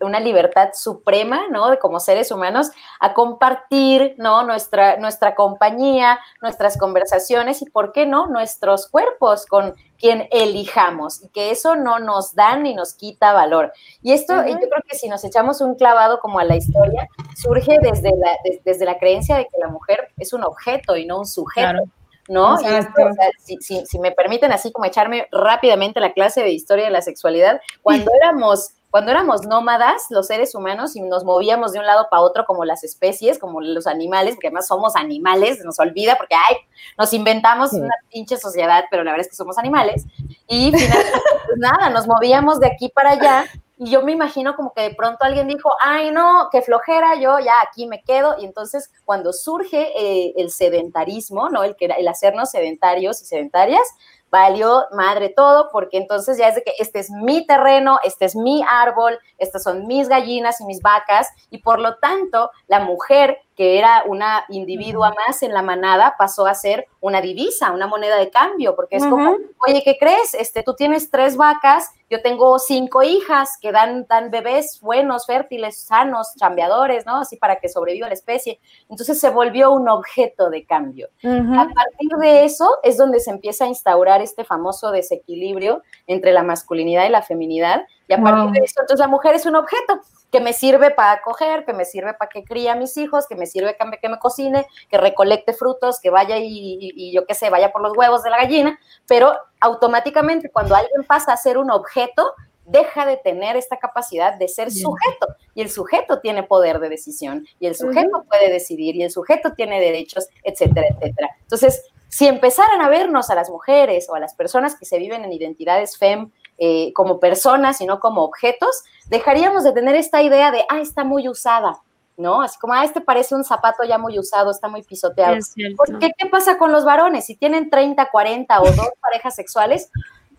F: una libertad suprema, ¿no? De como seres humanos a compartir, ¿no? Nuestra, nuestra compañía, nuestras conversaciones y, ¿por qué no? Nuestros cuerpos con quien elijamos y que eso no nos da ni nos quita valor. Y esto, uh -huh. yo creo que si nos echamos un clavado como a la historia, surge desde la, des, desde la creencia de que la mujer es un objeto y no un sujeto. Claro. ¿No? Y esto, o sea, si, si, si, me permiten así como echarme rápidamente la clase de historia de la sexualidad, cuando éramos, cuando éramos nómadas, los seres humanos, y nos movíamos de un lado para otro como las especies, como los animales, porque además somos animales, nos olvida porque, ay, nos inventamos sí. una pinche sociedad, pero la verdad es que somos animales, y finalmente, pues nada, nos movíamos de aquí para allá, y yo me imagino como que de pronto alguien dijo, ay no, qué flojera, yo ya aquí me quedo. Y entonces cuando surge eh, el sedentarismo, ¿no? El, que, el hacernos sedentarios y sedentarias, valió madre todo, porque entonces ya es de que este es mi terreno, este es mi árbol, estas son mis gallinas y mis vacas, y por lo tanto la mujer que era una individua más en la manada, pasó a ser una divisa, una moneda de cambio, porque es uh -huh. como, oye, ¿qué crees? Este, tú tienes tres vacas, yo tengo cinco hijas que dan, dan bebés buenos, fértiles, sanos, chambeadores, ¿no? Así para que sobreviva la especie. Entonces se volvió un objeto de cambio. Uh -huh. A partir de eso es donde se empieza a instaurar este famoso desequilibrio entre la masculinidad y la feminidad, y a partir de eso, entonces la mujer es un objeto que me sirve para coger, que me sirve para que críe a mis hijos, que me sirve que me, que me cocine, que recolecte frutos, que vaya y, y, y, yo qué sé, vaya por los huevos de la gallina, pero automáticamente cuando alguien pasa a ser un objeto, deja de tener esta capacidad de ser sujeto. y el sujeto tiene poder de decisión y el sujeto puede decidir y el sujeto tiene derechos, etcétera, etcétera. Entonces, si empezaran a vernos a las mujeres o a las personas que se viven en identidades FEM eh, como personas y no como objetos, dejaríamos de tener esta idea de, ah, está muy usada, ¿no? Así como, ah, este parece un zapato ya muy usado, está muy pisoteado.
E: Es cierto.
F: ¿Por qué? ¿Qué pasa con los varones? Si tienen 30, 40 o dos parejas sexuales,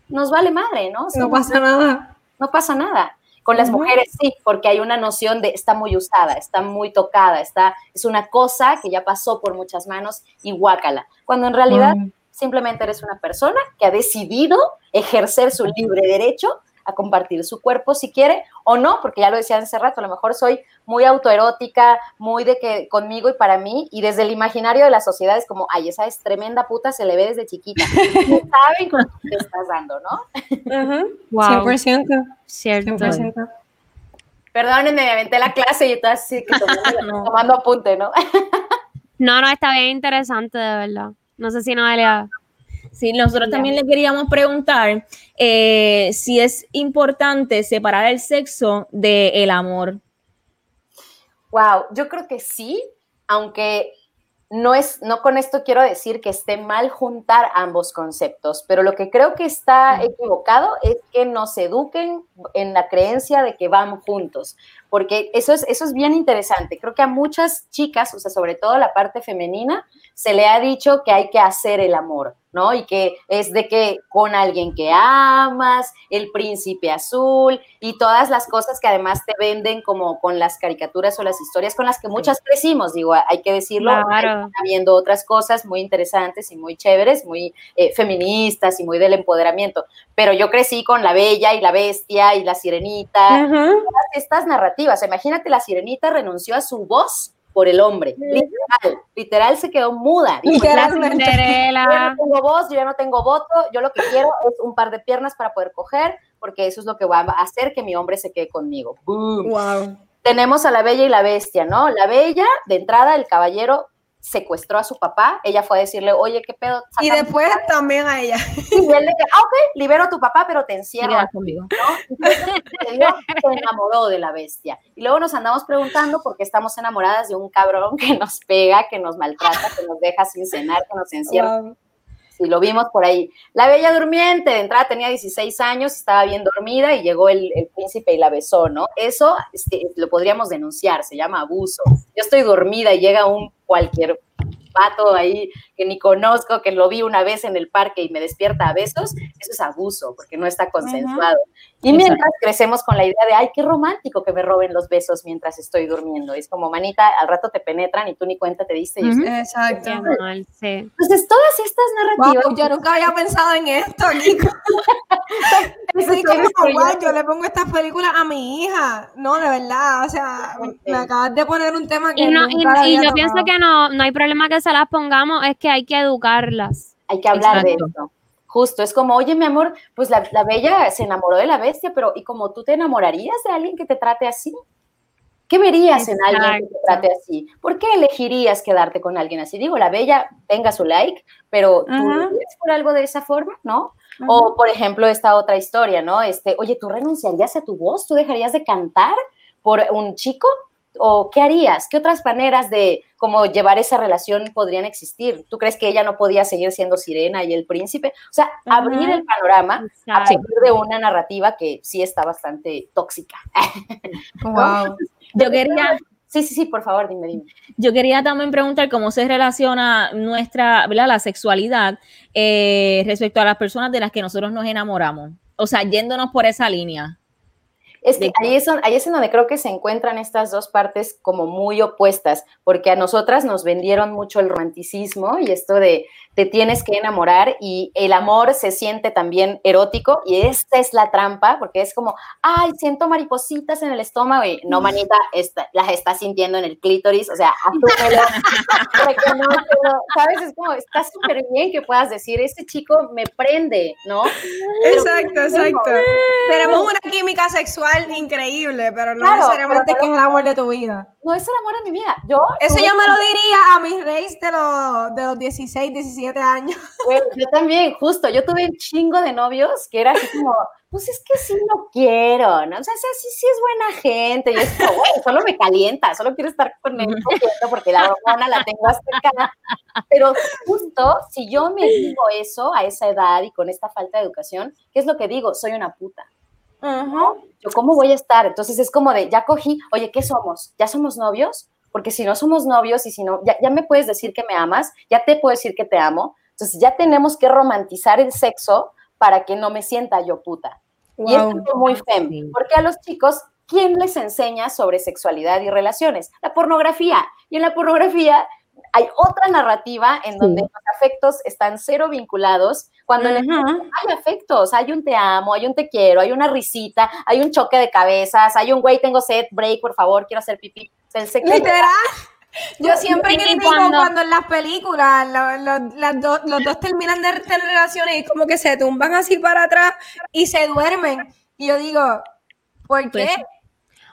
F: nos vale madre, ¿no?
B: No pasa nada.
F: no pasa nada. Con las mujeres sí, porque hay una noción de está muy usada, está muy tocada, está, es una cosa que ya pasó por muchas manos y guácala. Cuando en realidad
B: Wow.
F: Simplemente eres una persona que ha decidido ejercer su libre derecho a compartir su cuerpo si quiere o no, porque ya lo decía hace rato, a lo mejor soy muy autoerótica, muy de que conmigo y para mí, y desde el imaginario de la sociedad es como, ay, esa es tremenda puta, se le ve desde chiquita. No saben cómo te estás dando, ¿no?
B: Ujú.
E: Wow.
B: 100%.
E: Cierto.
B: 100%.
F: Perdónenme, me aventé la clase y estás así que tomando, tomando apunte, ¿no?
E: No, no, está bien interesante, de verdad. No sé si Noelia.
C: Sí, nosotros también le queríamos preguntar eh, si es importante separar el sexo del amor.
F: Wow, yo creo que sí, aunque no es, no con esto quiero decir que esté mal juntar ambos conceptos, pero lo que creo que está equivocado es que nos eduquen en la creencia de que van juntos, porque eso es, eso es bien interesante. Creo que a muchas chicas, o sea, sobre todo la parte femenina, se le ha dicho que hay que hacer el amor, ¿no? Y que es de que con alguien que amas, el príncipe azul y todas las cosas que además te venden como con las caricaturas o las historias con las que muchas crecimos, digo, hay que decirlo,
E: Claro.
F: habiendo otras cosas muy interesantes y muy chéveres, muy eh, feministas y muy del empoderamiento, pero yo crecí con la bella y la bestia y la sirenita, todas estas narrativas. Imagínate, la sirenita renunció a su voz por el hombre, literal, literal se quedó muda.
B: Literalmente.
F: yo no tengo voz, yo ya no tengo voto, yo lo que quiero es un par de piernas para poder coger, porque eso es lo que va a hacer que mi hombre se quede conmigo. Boom.
B: Wow.
F: Tenemos a la bella y la bestia, ¿no? La bella, de entrada, el caballero secuestró a su papá, ella fue a decirle, oye, ¿qué pedo?
B: Y después también a ella.
F: y él de que, ah, ok, libero a tu papá, pero te encierro.
C: conmigo.
F: ¿no? Entonces, se dio, se enamoró de la bestia. Y luego nos andamos preguntando por qué estamos enamoradas de un cabrón que nos pega, que nos maltrata, que nos deja sin cenar, que nos encierra.
B: Wow.
F: Sí, lo vimos por ahí. La bella durmiente, de entrada tenía 16 años, estaba bien dormida y llegó el, el príncipe y la besó, ¿no? Eso este, lo podríamos denunciar, se llama abuso. Yo estoy dormida y llega un cualquier pato ahí que ni conozco, que lo vi una vez en el parque y me despierta a besos, eso es abuso, porque no está consensuado. Y mientras crecemos con la idea de, ay, qué romántico que me roben los besos mientras estoy durmiendo. Es como, manita, al rato te penetran y tú ni cuenta te diste. y
C: Ujú.
B: Exacto.
E: Qué mal, sí.
F: Entonces, todas estas narrativas...
B: Wow, yo nunca había pensado en esto, Nico.
F: Eso
B: Sí, como,
F: yo-
B: le pongo estas películas a mi hija. No, de verdad. O sea, me acabas de poner un tema que
E: Y, no, y,
B: nunca
E: y
B: había
E: yo pienso
B: tocado.
E: que no, no hay problema que se las pongamos, es que hay que educarlas.
F: Hay que hablar
C: Exacto.
F: de esto. Justo, es como, oye, mi amor, pues la, la bella se enamoró de la bestia, pero ¿y como tú te enamorarías de alguien que te trate así? ¿Qué verías en alguien que te
E: Exacto.
F: trate así? ¿Por qué elegirías quedarte con alguien así? Digo, la bella tenga su like, pero tú por algo de esa forma, ¿no? O, por ejemplo, esta otra historia, ¿no? Este, oye, ¿tú renunciarías a tu voz? ¿Tú dejarías de cantar por un chico? ¿O qué harías? ¿Qué otras maneras de como llevar esa relación podrían existir? ¿Tú crees que ella no podía seguir siendo sirena y el príncipe? O sea, abrir el panorama a partir de una narrativa que sí está bastante tóxica.
B: Wow.
C: Yo quería,
F: Sí, sí, sí, por favor, dime, dime.
C: yo quería también preguntar cómo se relaciona nuestra, ¿verdad? La sexualidad eh, respecto a las personas de las que nosotros nos enamoramos. O sea, yéndonos por esa línea.
F: Es que ahí es, ahí es en donde creo que se encuentran estas dos partes como muy opuestas, porque a nosotras nos vendieron mucho el romanticismo y esto de te tienes que enamorar y el amor se siente también erótico y esta es la trampa, porque es como, ay, siento maripositas en el estómago y no, manita, esta- las estás sintiendo en el clítoris, o sea, asúmelo, reconócelo, ¿sabes? Es como, está súper bien que puedas decir, este chico me prende, ¿no?
B: Exacto, exacto. Tenemos una química sexual increíble, pero no
F: Claro,
B: necesariamente
F: pero
B: que es el amor de tu vida.
F: No es el amor de mi vida. Yo,
B: Eso yo me lo diría a mis reyes de los, de los 16, 17 años.
F: Güey, yo también, justo, yo tuve un chingo de novios que era así como, pues es que sí lo quiero, ¿no? O sea, sí, sí, es buena gente, y es como, solo me calienta, solo quiero estar con él porque la hormona la tengo hasta acá. Pero justo, si yo me digo eso a esa edad y con esta falta de educación, ¿qué es lo que digo? Soy una puta. Yo, ¿cómo voy a estar? Entonces es como de, ya cogí, oye, ¿qué somos? ¿Ya somos novios? Porque si no somos novios y si no, ya, ya me puedes decir que me amas, ya te puedo decir que te amo. Entonces ya tenemos que romantizar el sexo para que no me sienta yo puta. Y es
B: Wow.
F: muy fem,
C: Sí.
F: porque a los chicos, ¿quién les enseña sobre sexualidad y relaciones? La pornografía. Y en la pornografía hay otra narrativa en donde los afectos están cero vinculados, cuando en el
B: Ujú.
F: hay afectos, hay un te amo, hay un te quiero, hay una risita, hay un choque de cabezas, hay un güey, tengo set, break, por favor, quiero hacer pipí.
B: Literal. Yo siempre
E: Y
B: critico
E: cuando-
B: cuando... en las películas lo- lo- las dos- los dos terminan de tener relaciones y como que se tumban así para atrás y se duermen. Y yo digo, ¿por qué?
C: Pues,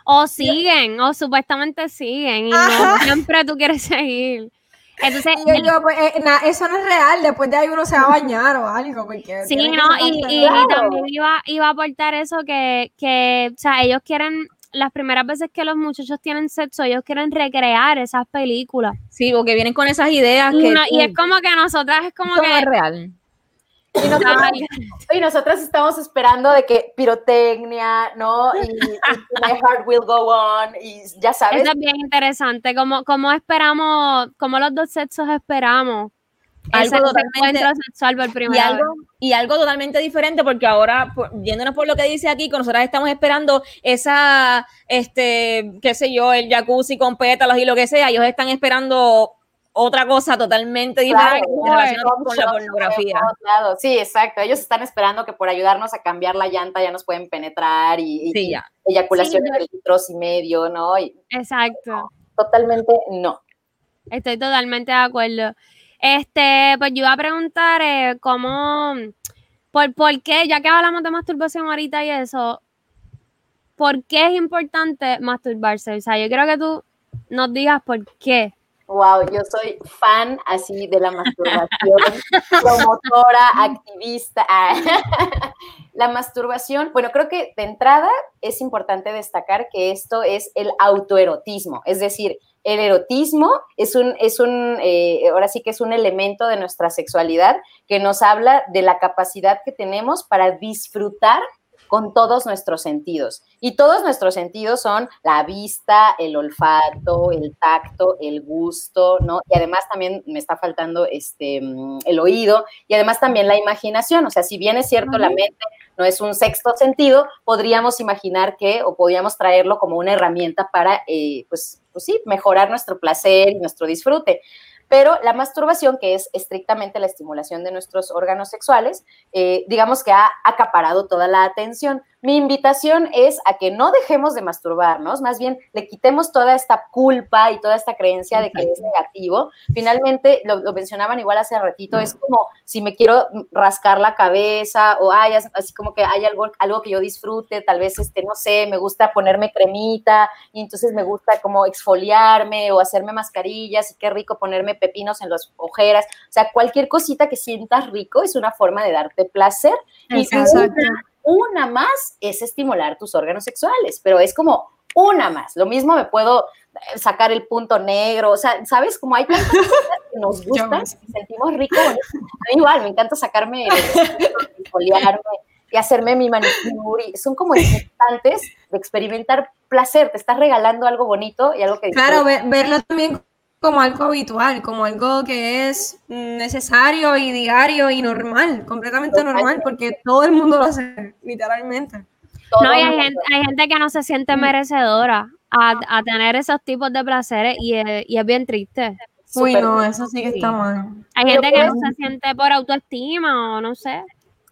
E: O siguen, o supuestamente siguen, y no siempre tú quieres seguir. Entonces,
B: Y yo digo, pues eh, na- eso no es real, después de ahí uno se va a bañar o algo. Porque
E: Sí,
B: que
E: no, y, también iba, iba a aportar eso que, que, o sea, ellos quieren, las primeras veces que los muchachos tienen sexo, ellos quieren recrear esas películas.
C: Sí, porque vienen con esas ideas
E: Y,
C: que
E: no- y es como que nosotras es como
C: eso no es
E: que,
C: real.
F: Y nosotras, y nosotras estamos esperando de que pirotecnia, ¿no? Y, y My Heart Will Go On, y ya sabes.
E: eso es bien interesante, como, como esperamos, como los dos sexos esperamos
C: Algo
E: ese,
C: totalmente-
E: encuentro sexual por
C: Y
E: primera
C: algo, y algo totalmente diferente, porque ahora, por- yéndonos por lo que dice aquí, con nosotras estamos esperando esa, este, qué sé yo, el jacuzzi con pétalos y lo que sea, ellos están esperando otra cosa totalmente
F: Claro,
C: diferente
F: claro,
C: relacionada con la pornografía.
F: Sí, exacto. Ellos están esperando que por ayudarnos a cambiar la llanta ya nos pueden penetrar y, y-
C: Sí,
F: y eyaculación
E: Sí,
F: de litros y medio, ¿no? Y
E: Exacto.
F: totalmente no.
E: Estoy totalmente de acuerdo. Este, pues yo iba a preguntar eh, cómo, por, por qué, ya que hablamos de masturbación ahorita y eso, ¿por qué es importante masturbarse? O sea, yo quiero que tú nos digas por qué.
F: Wow, yo soy fan así de la masturbación, promotora, activista. Ah, La masturbación, bueno, creo que de entrada es importante destacar que esto es el autoerotismo, es decir, el erotismo es un, es un eh, ahora sí que es un elemento de nuestra sexualidad que nos habla de la capacidad que tenemos para disfrutar con todos nuestros sentidos. Y todos nuestros sentidos son la vista, el olfato, el tacto, el gusto, ¿no? Y además también me está faltando este, mm, el oído y además también la imaginación. O sea, si bien es cierto, la mente no es un sexto sentido, podríamos imaginar que o podríamos traerlo como una herramienta para, eh, pues, pues sí, mejorar nuestro placer y nuestro disfrute. Pero la masturbación, que es estrictamente la estimulación de nuestros órganos sexuales, eh, digamos que ha acaparado toda la atención. Mi invitación es a que no dejemos de masturbarnos, más bien le quitemos toda esta culpa y toda esta creencia de que es negativo. Finalmente, lo, lo mencionaban igual hace ratito, es como si me quiero rascar la cabeza o hay así como que hay algo, algo que yo disfrute, tal vez, este, no sé, me gusta ponerme cremita y entonces me gusta como exfoliarme o hacerme mascarillas y qué rico ponerme pepinos en las ojeras. O sea, cualquier cosita que sientas rico es una forma de darte placer. Y. una, más es estimular tus órganos sexuales, pero es como una más. Lo mismo me puedo eh, sacar el punto negro, o sea, ¿sabes? Como hay tantas cosas que nos gustan, y sentimos rico. A mí igual, me encanta sacarme, y hacerme mi manicure. Son como instantes de experimentar placer. Te estás regalando algo bonito y algo que
B: Claro, verlo también como algo habitual, como algo que es mm, necesario y diario y normal, completamente normal, porque todo el mundo lo hace, literalmente.
F: Todo
E: No, y hay gente, hay gente que no se siente merecedora a, a tener esos tipos de placeres y es, y es bien triste.
B: Uy, no, eso sí que está mal.
E: Hay gente que no se siente por autoestima o no sé.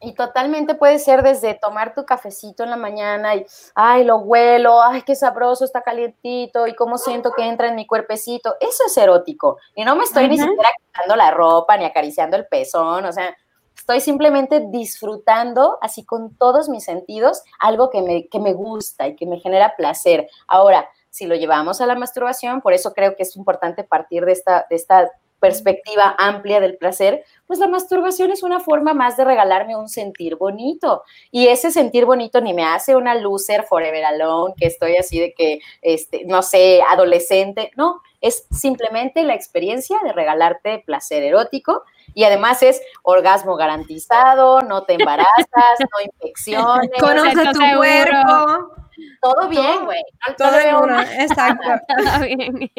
F: Y totalmente puede ser desde tomar tu cafecito en la mañana y, ay, lo huelo, ay, qué sabroso, está calientito y cómo siento que entra en mi cuerpecito. Eso es erótico. Y no me estoy ni siquiera quitando la ropa ni acariciando el pezón, o sea, estoy simplemente disfrutando así con todos mis sentidos algo que me, que me gusta y que me genera placer. Ahora, si lo llevamos a la masturbación, por eso creo que es importante partir de esta, de esta perspectiva amplia del placer, pues la masturbación es una forma más de regalarme un sentir bonito. Y ese sentir bonito ni me hace una loser forever alone, que estoy así de que, este, no sé, adolescente. No, es simplemente la experiencia de regalarte placer erótico y además es orgasmo garantizado, no te embarazas, no infecciones.
B: Conoce tu cuerpo.
F: Todo bien, güey.
B: Todo exacto.
E: Todo bien.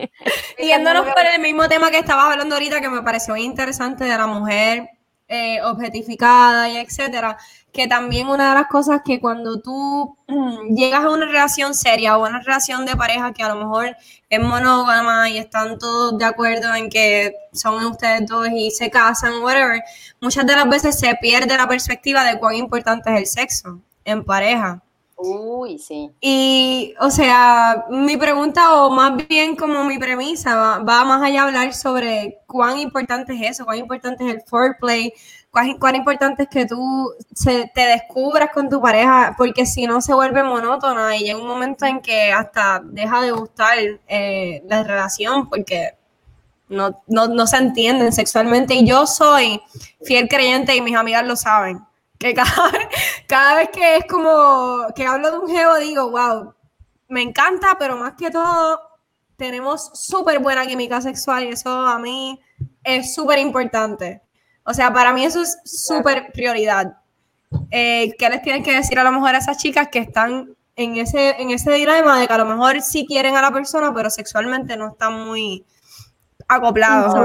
B: Yéndonos por el mismo tema que estabas hablando ahorita, que me pareció interesante de la mujer eh, objetificada y etcétera, que también una de las cosas que cuando tú mm, llegas a una relación seria o una relación de pareja que a lo mejor es monógama y están todos de acuerdo en que son ustedes dos y se casan, whatever, muchas de las veces se pierde la perspectiva de cuán importante es el sexo en pareja.
F: Uy, sí.
B: Y, o sea, mi pregunta, o más bien como mi premisa, va, más allá a hablar sobre cuán importante es eso, cuán importante es el foreplay, cuán, cuán importante es que tú se, te descubras con tu pareja, porque si no se vuelve monótona y llega un momento en que hasta deja de gustar eh, la relación, porque no, no, no se entienden sexualmente. Y yo soy fiel creyente y mis amigas lo saben que cada, cada vez que es como que hablo de un geo digo, wow, me encanta, pero más que todo tenemos súper buena química sexual y eso a mí es súper importante. O sea, para mí eso es súper prioridad. Eh, ¿Qué les tienen que decir a lo mejor a esas chicas que están en ese, en ese dilema de que a lo mejor sí quieren a la persona, pero sexualmente no están muy acoplados? ¿no?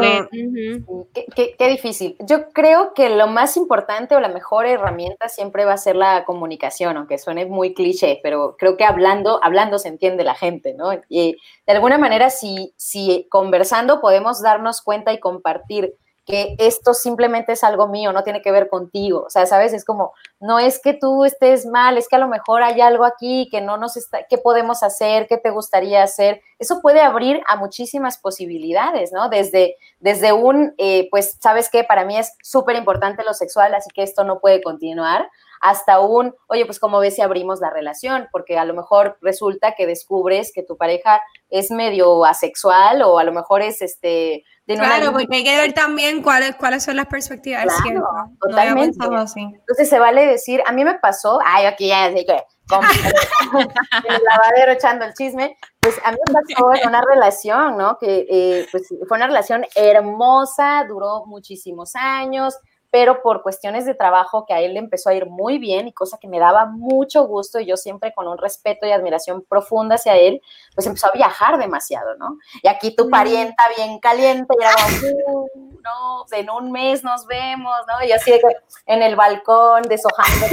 E: Ujú.
F: Qué, qué- qué difícil. Yo creo que lo más importante o la mejor herramienta siempre va a ser la comunicación, aunque suene muy cliché, pero creo que hablando, hablando se entiende la gente, ¿no? Y de alguna manera, si, si conversando podemos darnos cuenta y compartir que esto simplemente es algo mío, no tiene que ver contigo. O sea, ¿sabes? Es como, no es que tú estés mal, es que a lo mejor hay algo aquí que no nos está, ¿qué podemos hacer? ¿Qué te gustaría hacer? Eso puede abrir a muchísimas posibilidades, ¿no? Desde, desde un, eh, pues, ¿sabes qué? Para mí es súper importante lo sexual, así que esto no puede continuar, hasta un, oye, pues, como ves si abrimos la relación? Porque a lo mejor resulta que descubres que tu pareja es medio asexual o a lo mejor es, este, de
B: Claro, porque hay que ver también cuáles, cuales son las perspectivas,
F: Claro,
B: cierto. No
F: totalmente.
B: pensado así.
F: Entonces se vale decir, a mí me pasó, ay, aquí ya sé que como en el lavadero echando el chisme, pues a mí me pasó en una relación, ¿no? Que eh, pues fue una relación hermosa, duró muchísimos años, pero por cuestiones de trabajo que a él le empezó a ir muy bien y cosa que me daba mucho gusto y yo siempre con un respeto y admiración profunda hacia él, pues empezó a viajar demasiado, ¿no? Y aquí tu parienta bien caliente y era como, "Uh, no, en un mes nos vemos, ¿no? Y así de que en el balcón deshojando.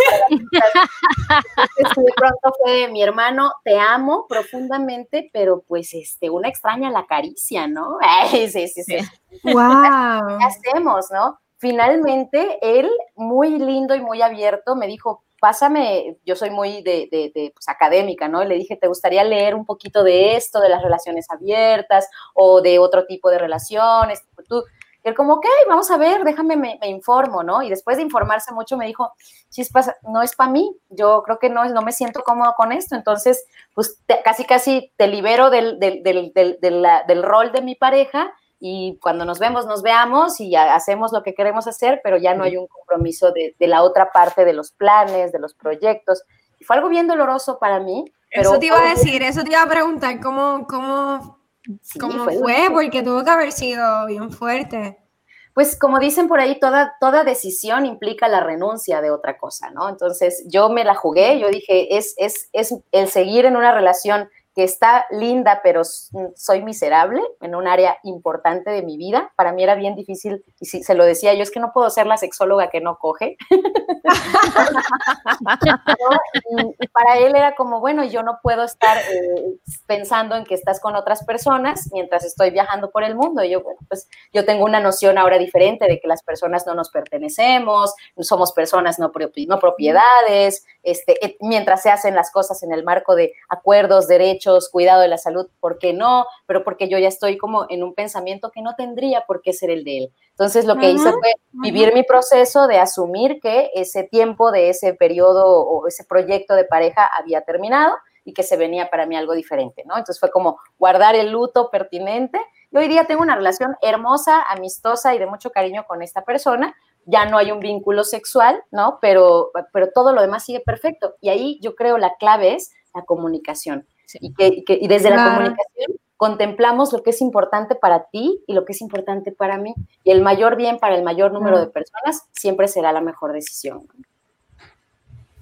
F: Entonces, de pronto fue mi hermano, te amo profundamente, pero pues este, una extraña la caricia, ¿no? Ay, sí, sí, sí.
B: ¡Wow!
F: ¿Qué hacemos, no? Finalmente, él, muy lindo y muy abierto, me dijo, pásame, yo soy muy de, de, pues, académica, ¿no? Le dije, ¿te gustaría leer un poquito de esto, de las relaciones abiertas o de otro tipo de relaciones? Tú, y él como, ok, vamos a ver, déjame, me, informo, ¿no? Y después de informarse mucho me dijo, chispas, no es para mí, yo creo que no, no me siento cómodo con esto, entonces, pues casi, casi te libero del, del, del, del rol de mi pareja y cuando nos vemos, nos veamos y ya hacemos lo que queremos hacer, pero ya no hay un compromiso de, de la otra parte de los planes, de los proyectos. Y fue algo bien doloroso para mí. Pero
B: Eso te iba a decir, eso te iba a preguntar, ¿cómo, cómo,
F: Sí,
B: cómo
F: fue
B: fue? Porque tuvo que haber sido bien fuerte.
F: Pues como dicen por ahí, toda, toda decisión implica la renuncia de otra cosa, ¿no? Entonces yo me la jugué, yo dije, es, es, es el seguir en una relación que está linda, pero soy miserable en un área importante de mi vida. Para mí era bien difícil, y si se lo decía yo, es que no puedo ser la sexóloga que no coge. Y para él era como, bueno, yo no puedo estar eh, pensando en que estás con otras personas mientras estoy viajando por el mundo. Y yo, bueno, pues yo tengo una noción ahora diferente de que las personas no nos pertenecemos, somos personas no, propi- no propiedades, este, mientras se hacen las cosas en el marco de acuerdos, derechos cuidado de la salud, ¿por qué no? Pero porque yo ya estoy como en un pensamiento que no tendría por qué ser el de él. Entonces lo que hice fue vivir mi proceso de asumir que ese tiempo de ese periodo o ese proyecto de pareja había terminado y que se venía para mí algo diferente, ¿no? Entonces fue como guardar el luto pertinente. Y hoy día tengo una relación hermosa, amistosa y de mucho cariño con esta persona. Ya no hay un vínculo sexual, ¿no? Pero, pero todo lo demás sigue perfecto. Y ahí yo creo la clave es la comunicación. Y, que, y que- y desde la comunicación contemplamos lo que es importante para ti y lo que es importante para mí. Y el mayor bien para el mayor número de personas siempre será la mejor decisión.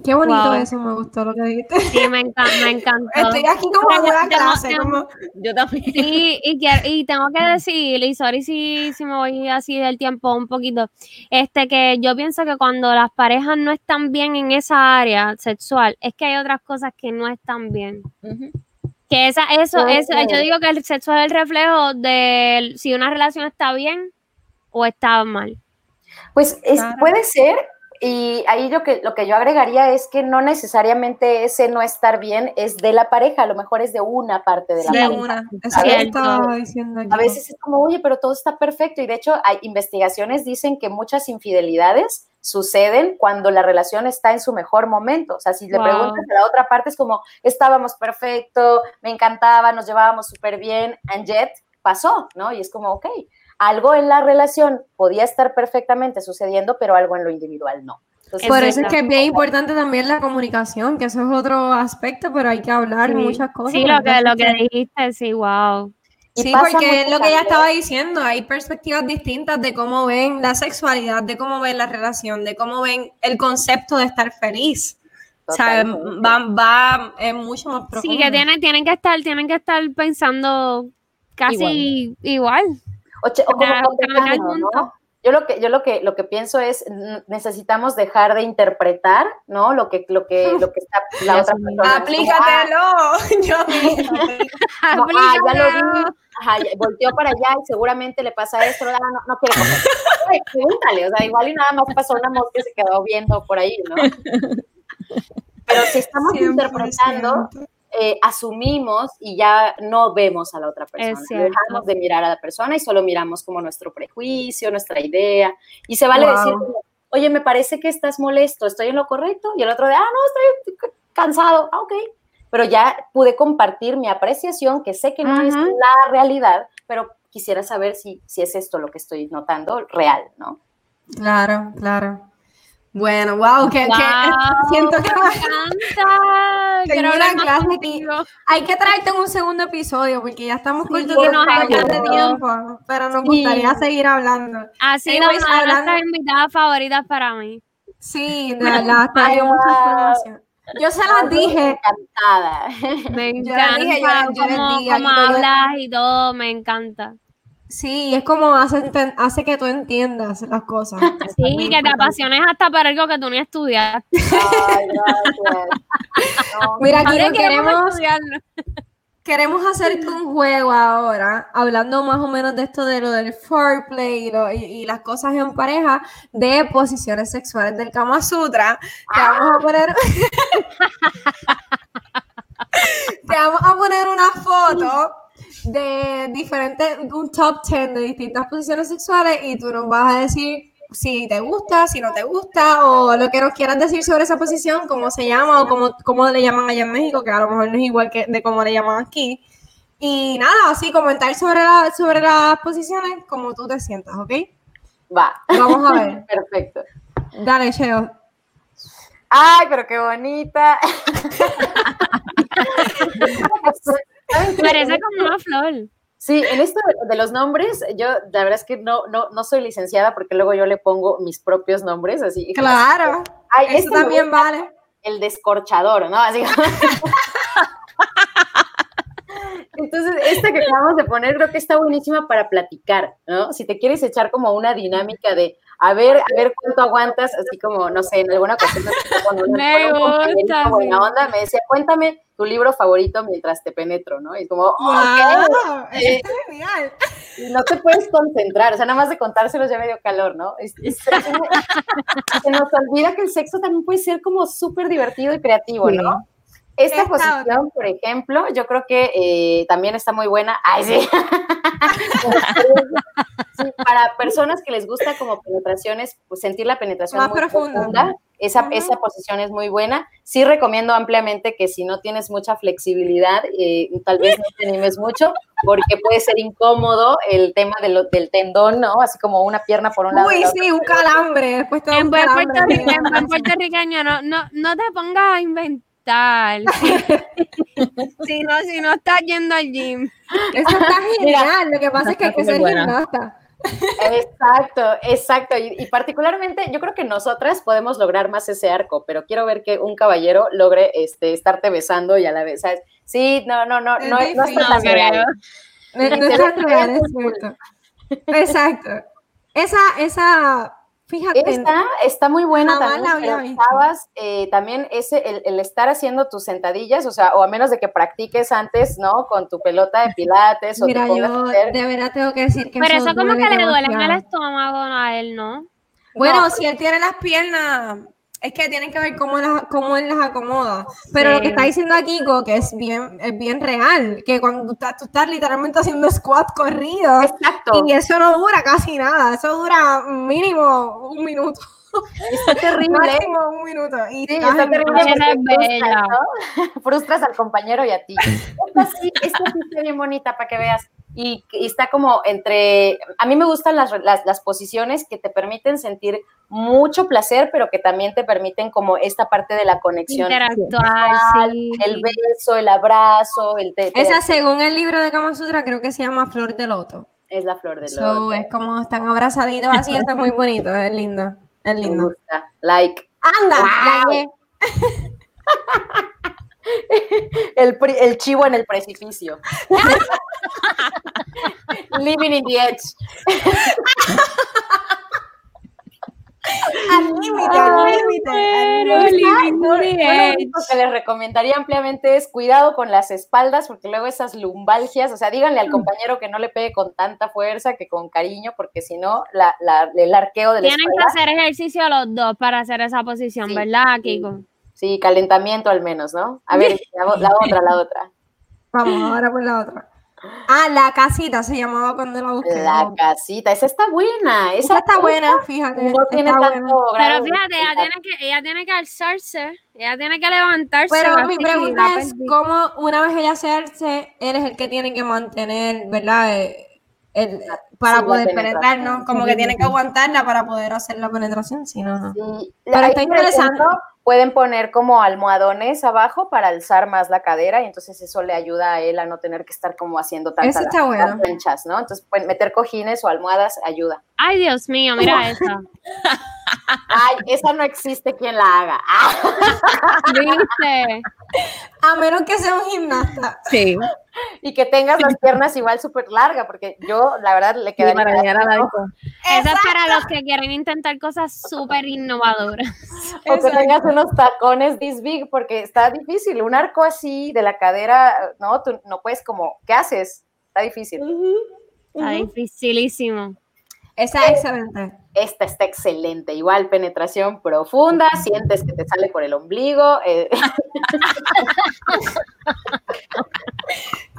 B: Qué bonito
E: Wow.
B: eso, me gustó lo que dijiste.
E: Sí, me encanta, me encantó.
B: Estoy aquí como en una clase,
E: tengo-
B: como...
C: Yo también.
E: Sí, y, quiero- y tengo que decir, y sorry si, si me voy así del tiempo un poquito, este que yo pienso que cuando las parejas no están bien en esa área sexual, es que hay otras cosas que no están bien. Que esa, eso, eso, yo digo que el sexo es el reflejo de si una relación está bien o está mal.
F: Pues es-
B: Claro.
F: puede ser, y ahí lo que, lo que yo agregaría es que no necesariamente ese no estar bien es de la pareja, a lo mejor es de una parte de la
B: De
F: pareja.
B: una. Eso
F: A
B: que
E: veces-
B: estaba diciendo.
F: A veces es como, oye, pero todo está perfecto. Y de hecho, hay investigaciones dicen que muchas infidelidades suceden cuando la relación está en su mejor momento. O sea, si le
E: Wow.
F: preguntas a la otra parte, es como, estábamos perfecto, me encantaba, nos llevábamos súper bien, and yet pasó, ¿no? Y es como, ok, algo en la relación podía estar perfectamente sucediendo, pero algo en lo individual no. Entonces,
B: Por
E: Es
B: eso es que es bien importante también la comunicación, que eso es otro aspecto, pero hay que hablar
E: Sí.
B: muchas cosas.
E: Sí, lo que, lo que dijiste, sí, wow.
F: y
B: Sí, porque es lo que ella estaba diciendo, hay perspectivas distintas de cómo ven la sexualidad, de cómo ven la relación, de cómo ven el concepto de estar feliz. O sea,
F: Totalmente.
B: va, va es mucho más profundo.
E: Sí, que tienen, tienen que estar, tienen que estar pensando casi igual.
F: O, che- o como cotejando, ¿no? Yo lo que yo lo que lo que pienso es necesitamos dejar de interpretar, ¿no? Lo que lo que lo que está la otra persona. Como,
B: Aplícatelo. Yo
F: ah, como, ah, ya lo vi, ajá, ya- volteó para allá y seguramente le pasa esto, ah, no, no quiere comer. Pregúntale, o sea, igual y nada más pasó una mosca y se quedó viendo por ahí, ¿no? Pero si estamos
B: 100%.
F: interpretando, eh, asumimos y ya no vemos a la otra persona. Dejamos de mirar a la persona y solo miramos como nuestro prejuicio, nuestra idea. Y se vale
B: Wow.
F: decir, oye, me parece que estás molesto, ¿estoy en lo correcto? Y el otro de, ah, no, estoy cansado, ah, ok. Pero ya pude compartir mi apreciación, que sé que no es la realidad, pero quisiera saber si, si es esto lo que estoy notando real, ¿no?
B: Claro, claro. Bueno, wow, que, que-
E: Wow,
B: siento que
E: me encanta.
B: Tengo
E: Quiero
B: una clase hay que traerte en un segundo episodio porque ya estamos
E: Sí,
B: cortos de
E: nos encanta.
B: tiempo, pero nos
F: Sí.
B: gustaría seguir hablando.
E: Ha sido
B: Anyways,
E: una de
B: hablando-
E: nuestras invitadas favoritas para mí.
B: Sí, de verdad, has traído mucha información. Yo se las dije,
F: Encantada.
E: Me
B: Yo les
E: encanta
B: dije, yo- yo les dije,
E: cómo hablas y todo, me encanta.
B: Sí, es como hace, que tú entiendas las cosas.
E: Sí,
B: Muy
E: que te apasiones hasta para algo que tú ni estudiaste.
F: Ay, gracias. No,
B: Mira, aquí queremos,
E: estudiarlo.
B: queremos hacerte un juego ahora, hablando más o menos de esto de lo del foreplay y, lo- y- y las cosas en pareja, de posiciones sexuales del Kama Sutra. Te vamos a poner. Te vamos a poner una foto de diferentes, un top 10 de distintas posiciones sexuales y tú nos vas a decir si te gusta, si no te gusta, o lo que nos quieras decir sobre esa posición, cómo se llama o cómo, cómo le llaman allá en México, que a lo mejor no es igual que de cómo le llaman aquí. Y nada, así comentar sobre, la, sobre las posiciones como tú te sientas, ¿ok?
F: Va.
B: Vamos a ver.
F: Perfecto.
B: Dale, Cheo.
F: Ay, pero qué bonita.
E: Parece como una flor.
F: Sí, en esto de- los nombres, yo la verdad es que no, no, no soy licenciada porque luego yo le pongo mis propios nombres, así.
B: Claro,
F: Ay,
B: eso
F: este
B: también vale.
F: El descorchador, ¿no? Así. Entonces, esta que acabamos de poner creo que está buenísima para platicar, ¿no? Si te quieres echar como una dinámica de a ver, a ver cuánto aguantas, así como, no sé, en alguna ocasión con una-
E: Me gusta,
F: buena
E: sí.
F: onda, me decía, cuéntame tu libro favorito mientras te penetro, ¿no? Y como, "Oh,
B: ¡Wow! Eso está genial.
F: y no te puedes concentrar, o sea, nada más de contárselos ya me dio calor, ¿no? Es- es- es- se nos olvida que el sexo también puede ser como súper divertido y creativo, ¿no? Esta
B: Esta
F: posición, por ejemplo, yo creo que eh, también está muy buena. Ay, sí. Sí, para personas que les gusta como penetraciones, pues sentir la penetración
B: Más
F: muy
B: profunda.
F: profunda, esa,
B: Ujú.
F: esa posición es muy buena. Sí recomiendo ampliamente que si no tienes mucha flexibilidad, eh, tal vez no te animes mucho, porque puede ser incómodo el tema de lo- del tendón, ¿no? Así como una pierna por un lado.
B: Uy, sí, un calambre. Después te da
E: En
B: un
E: buen,
B: calambre.
E: puertorriqueño, en puertorriqueño, no, no, no te pongas a inventar. Si no, si no estás yendo al gym.
B: Eso está genial. Lo que pasa es que hay que ser
C: buena.
B: gimnasta.
F: Exacto, exacto. Y, y particularmente yo creo que nosotras podemos lograr más ese arco, pero quiero ver que un caballero logre este, estarte besando y a la vez, ¿sabes? Sí, no, no, no,
B: Es
F: no, no está
B: difícil.
F: tan real.
B: No, es es cierto. Exacto. Esa, esa, fíjate.
F: Esta está muy buena
B: Jamás
F: también,
B: la había
F: pero
B: visto.
F: chavas, eh, también ese, el, el estar haciendo tus sentadillas, o sea, o a menos de que practiques antes, ¿no? Con tu pelota de pilates o
B: Mira,
F: te
B: yo
F: hacer-
B: de verdad tengo que decir que
E: Pero
B: eso
E: eso como que le duele en el estómago a él, ¿no?
B: Bueno,
F: No.
B: si él tiene las piernas, es que tienen que ver cómo, las, cómo él las acomoda. Pero lo
E: Sí.
B: que está diciendo aquí, Kiko, que es bien, es bien real, que cuando tú estás, tú estás literalmente haciendo squat corrido
F: Exacto,
B: y eso no dura casi nada, eso dura mínimo un minuto,
F: está terrible.
B: máximo un minuto. Y
F: Sí, está terrible frustras. ¿no? Frustras al compañero y a ti. Esta sí, esta sí está bien bonita para que veas. Y, y está como entre, a mí me gustan las, las, las posiciones que te permiten sentir mucho placer, pero que también te permiten como esta parte de la conexión.
E: Interactuar, sí.
F: El beso, el abrazo, el te, te-
B: Esa, según el libro de Kama Sutra, creo que se llama Flor de Loto.
F: es la flor de
B: So,
F: loto.
B: es como están abrazaditos así, eso es muy bonito, es lindo, es
F: Me
B: lindo.
F: gusta. Like.
B: ¡Anda!
F: Wow.
B: hallé.
F: El, el chivo en el precipicio. Living in the edge.
B: Al límite, al límite.
F: lo único que les recomendaría ampliamente es cuidado con las espaldas, porque luego esas lumbalgias, o sea, díganle al compañero que no le pegue con tanta fuerza que con cariño, porque si no, la, la- el arqueo de la
E: Tienen que hacer ejercicio los dos para hacer esa posición,
F: Sí,
E: ¿verdad,
F: sí.
E: Kiko?
F: sí, calentamiento al menos, ¿no? A ver, la, la otra, la otra.
B: Vamos, ahora por la otra. Ah, la casita se llamaba cuando la busqué.
F: La casita, esa está buena. Esa,
B: Esa está buena, fíjate.
F: No tiene
B: está
F: tanto
B: buena.
F: grado
E: Pero fíjate, ella tiene que, ella tiene que alzarse, ella tiene que levantarse.
B: Pero mi pregunta es. ¿cómo una vez ella se alce, él es el que tiene que mantener, ¿verdad? Eh, el- para
F: Sí, la
B: poder penetrar. ¿no? Como que tiene que aguantarla para poder hacer la penetración, si no, no.
F: Sí,
B: Pero está interesante.
F: ejemplo, Pueden poner como almohadones abajo para alzar más la cadera y entonces eso le ayuda a él a no tener que estar como haciendo tantas
B: está bueno.
F: planchas, ¿no? Entonces pueden meter cojines o almohadas ayuda.
E: Ay, Dios mío, mira esa.
F: Ay, esa no existe quien la haga.
E: ¿Viste?
B: A menos que sea un gimnasta.
C: Sí,
F: y que tengas las piernas igual súper largas, porque yo, la verdad, le
C: sí,
F: quedaría
C: para llegar al arco.
E: Esa es para los que quieren intentar cosas súper innovadoras.
F: O que tengas unos tacones this big, porque está difícil. Un arco así de la cadera, no, tú no puedes como, ¿qué haces? Está difícil.
E: Está dificilísimo.
B: Esa es excelente.
F: Esta está excelente. Igual penetración profunda, sientes que te sale por el ombligo. eh,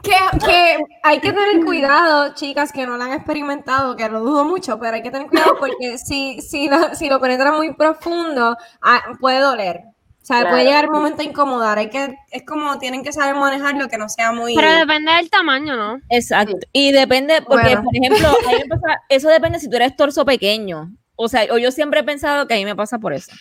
B: Que, que hay que tener cuidado, chicas, que no la han experimentado, que lo dudo mucho, pero hay que tener cuidado porque si, si, lo, si lo penetra muy profundo, ah, puede doler. O sea,
F: Claro.
B: puede llegar el momento a incomodar. Hay que, es como tienen que saber manejarlo, que no sea muy...
E: Pero depende del tamaño, ¿no?
C: Exacto. Y depende, porque,
B: Bueno.
C: por ejemplo, a mí me pasa- eso depende si tú eres torso pequeño. O sea, o yo siempre he pensado que a mí me pasa por eso.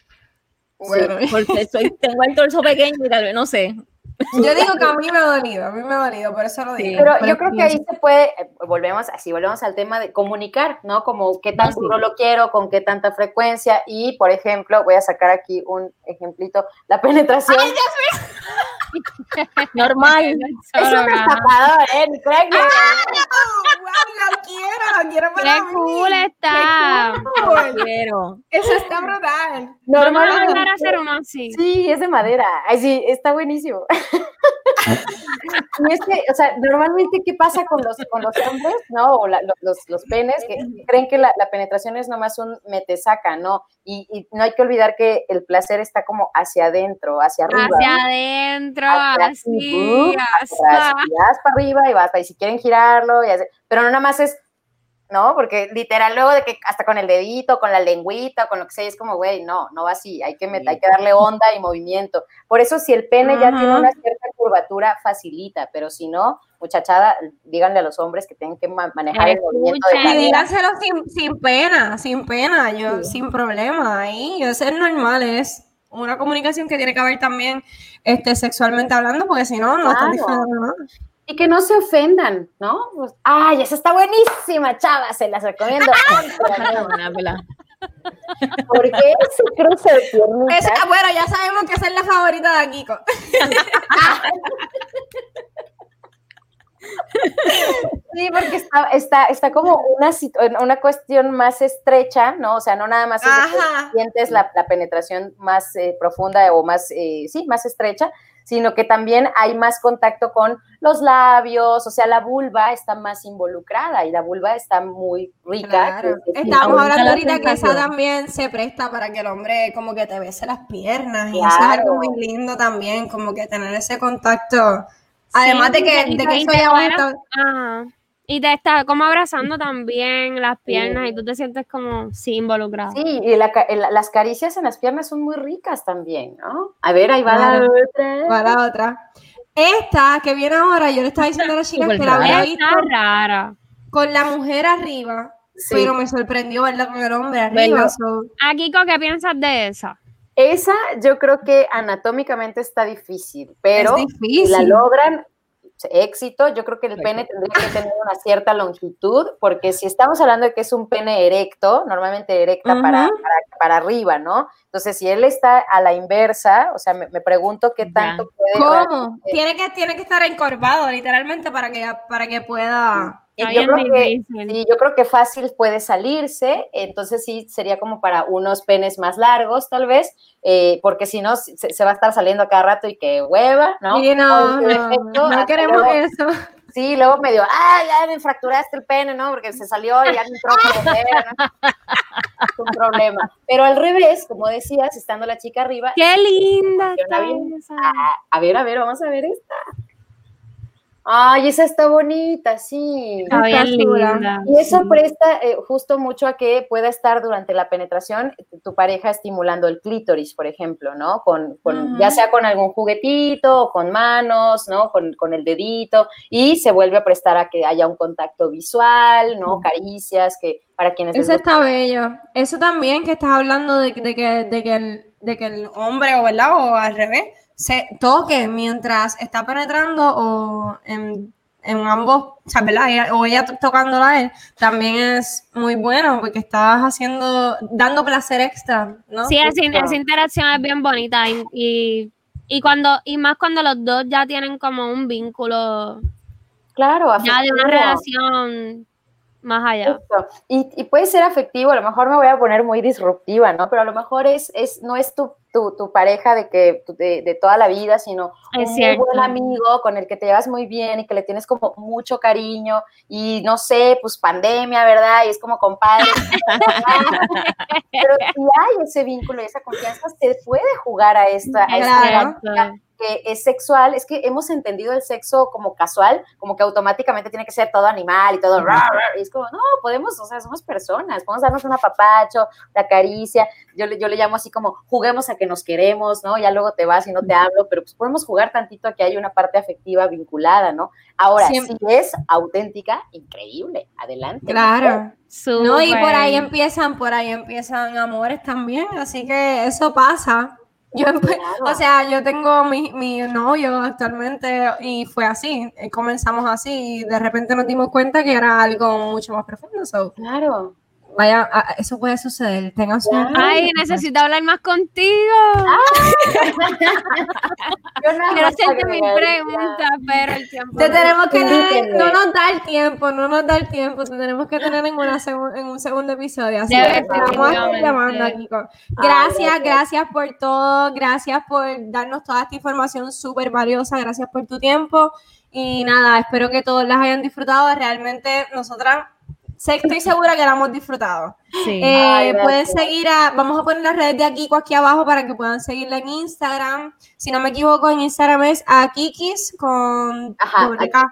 B: Bueno,
C: Porque soy, tengo el torso pequeño y tal vez, no sé.
B: yo digo que a mí me ha dolido, a mí me ha dolido, por eso lo
C: Sí.
B: digo.
F: Pero yo creo que ahí se puede, eh, volvemos, así volvemos al tema de comunicar, ¿no? Como qué tan
C: Ah,
F: duro lo quiero, con qué tanta frecuencia. Y, por ejemplo, voy a sacar aquí un ejemplito, la penetración.
C: Normal.
F: es un destapador, ¿eh? Ni crean que-
B: ¡Wow! ¡La quiero! ¡La quiero
E: ¡Qué
B: para mí!
E: cool está!
B: cool!
C: Quiero.
B: Eso está brutal.
E: Vamos a mandar a hacer uno así.
F: Sí, es de madera. Ay, sí, está buenísimo. Y es que, o sea, normalmente, ¿qué pasa con los, con los hombres, no? O la- los, los penes, que creen que la, la penetración es nomás un mete-saca, ¿no? Y, y no hay que olvidar que el placer está como hacia adentro, hacia arriba.
E: Hacia
F: ¿no?
E: adentro,
F: Hacia
E: así.
F: vas para arriba y vas para, y si quieren girarlo, y pero no nada más es, ¿no? Porque literal luego de que hasta con el dedito, con la lengüita, con lo que sea, es como, güey, no, no va así, hay que, met- hay que darle onda y movimiento. Por eso si el pene ya tiene una cierta curvatura, facilita, pero si no, muchachada, díganle a los hombres que tienen que ma- manejar el movimiento de
B: díganselo sin, sin pena, sin pena, yo sin problema. Ahí, eso es normal, es una comunicación que tiene que haber también este, sexualmente hablando, porque si no, no están
F: Claro.
B: disfrutando nada.
F: Y que no se ofendan, ¿no? Pues, Ay, esa está buenísima, chava, se las recomiendo. Porque ese cruce de piernitas,
B: Esa- bueno, ya sabemos que esa es la favorita de Kiko.
F: Sí, porque está, está, está como una, una cuestión más estrecha, ¿no? O sea, no nada más es que sientes la, la penetración más eh, profunda o más, eh, sí, más estrecha, sino que también hay más contacto con los labios, o sea, la vulva está más involucrada y la vulva está muy rica.
B: Claro.
C: aumenta
B: hablando
C: la
B: ahorita que esa
C: sensación.
B: también se presta para que el hombre como que te bese las piernas y eso es algo muy lindo también, como que tener ese contacto. Además de que, de que
E: y
B: va.
E: Y te está como abrazando también las piernas y tú te sientes como sí involucrado.
F: Sí, y la las caricias en las piernas son muy ricas también, ¿no? A ver, ahí va
B: Claro.
F: la otra.
B: para la otra. Esta que viene ahora, yo le estaba diciendo a las chicas
C: Súper
B: que la había visto
E: rara.
B: con la mujer arriba,
F: Sí.
B: pero me sorprendió verla con el hombre arriba. So-
E: ¿A Kiko qué piensas de esa?
F: Esa yo creo que anatómicamente está difícil, pero
B: es difícil.
F: la logran, éxito, yo creo que el pene tendría que tener una cierta longitud, porque si estamos hablando de que es un pene erecto, normalmente erecta para, para, para arriba, ¿no? Entonces, si él está a la inversa, o sea, me, me pregunto qué
C: Ya.
F: tanto puede...
B: ¿Cómo? Tiene que, tiene que estar encorvado, literalmente, para que, para que pueda.
E: Está
F: yo creo que-. Sí, yo creo que fácil puede salirse, entonces sí sería como para unos penes más largos, tal vez, eh, porque si no, se, se va a estar saliendo a cada rato y que hueva, ¿no?
B: Sí, no, no,
F: efecto,
B: no queremos
F: luego-
B: eso.
F: Sí, luego medio, ah, ya me fracturaste el pene, ¿no? Porque se salió y ya no entró ¿no? Es un problema. Pero al revés, como decías, estando la chica arriba,
E: Qué linda.
F: Ah, a ver, a ver, vamos a ver esta. Ay, esa está bonita, sí.
E: Bien
B: Está
E: linda.
F: Y eso
E: sí.
F: presta eh, justo mucho a que pueda estar durante la penetración tu pareja estimulando el clítoris, por ejemplo, ¿no? Con, con-
B: Ujú.
F: Ya sea con algún juguetito o con manos, ¿no? Con, con el dedito y se vuelve a prestar a que haya un contacto visual, ¿no? Caricias, que para quienes
B: Eso
F: gusta-
B: está bello. Eso también que estás hablando de, de que, de, que el, de que el hombre, o verdad, o al revés, se toque mientras está penetrando o en, en ambos, o sea, ¿verdad? Ella- o ella to- tocándola a él, también es muy bueno porque estás haciendo, dando placer extra, ¿no?
E: Sí, esa, esa interacción es bien bonita y, y, y cuando y más cuando los dos ya tienen como un vínculo
F: Claro,
E: ya de una relación más allá.
F: Y, y puede ser afectivo, a lo mejor me voy a poner muy disruptiva, ¿no? Pero a lo mejor es, es no es tu, tu, tu pareja de, que, de, de toda la vida, sino un muy buen amigo con el que te llevas muy bien y que le tienes como mucho cariño y no sé, pues pandemia, ¿verdad? Y es como compadre. Pero si hay ese vínculo y esa confianza, se puede jugar a esta, a esta
B: Claro.
F: Que es sexual, es que hemos entendido el sexo como casual, como que automáticamente tiene que ser todo animal y todo, y es como, no, podemos, o sea, somos personas, podemos darnos un apapacho, la caricia, yo, le- yo le llamo así como, juguemos a que nos queremos, ¿no? Ya luego te vas y no te hablo, pero pues podemos jugar tantito a que hay una parte afectiva vinculada, ¿no? Ahora,
B: Siempre.
F: si es auténtica, increíble, adelante.
B: Claro. No, y por ahí empiezan, por ahí empiezan amores también, así que eso pasa. Yo, o sea, yo tengo mi, mi novio actualmente y fue así, eh, comenzamos así y de repente nos dimos cuenta que era algo mucho más profundo. so,
F: Claro.
B: Vaya, a- eso puede suceder. Tengan su.
E: Ay, necesito hablar más contigo.
F: Yo nada
E: Quiero hacerte
F: agregaría-
E: preguntas, pero el tiempo.
B: Te tenemos que
F: Invítenme.
B: no nos da el tiempo, no nos da el tiempo, te tenemos que tener en, una segu- en un segundo episodio. Así
E: Debe,
B: que te vamos a llamando, Kiko.
F: Ay,
B: Gracias,
F: gracias.
B: gracias por todo, gracias por darnos toda esta información súper valiosa, gracias por tu tiempo. Y nada, espero que todos las hayan disfrutado. Realmente nosotras estoy segura que la hemos disfrutado.
C: Sí.
B: Eh,
F: Ay,
B: pueden seguir a, vamos a poner las redes de Akiko aquí abajo para que puedan seguirla en Instagram. Si no me equivoco, en Instagram es a Kikis con
F: Ajá,
B: doble K.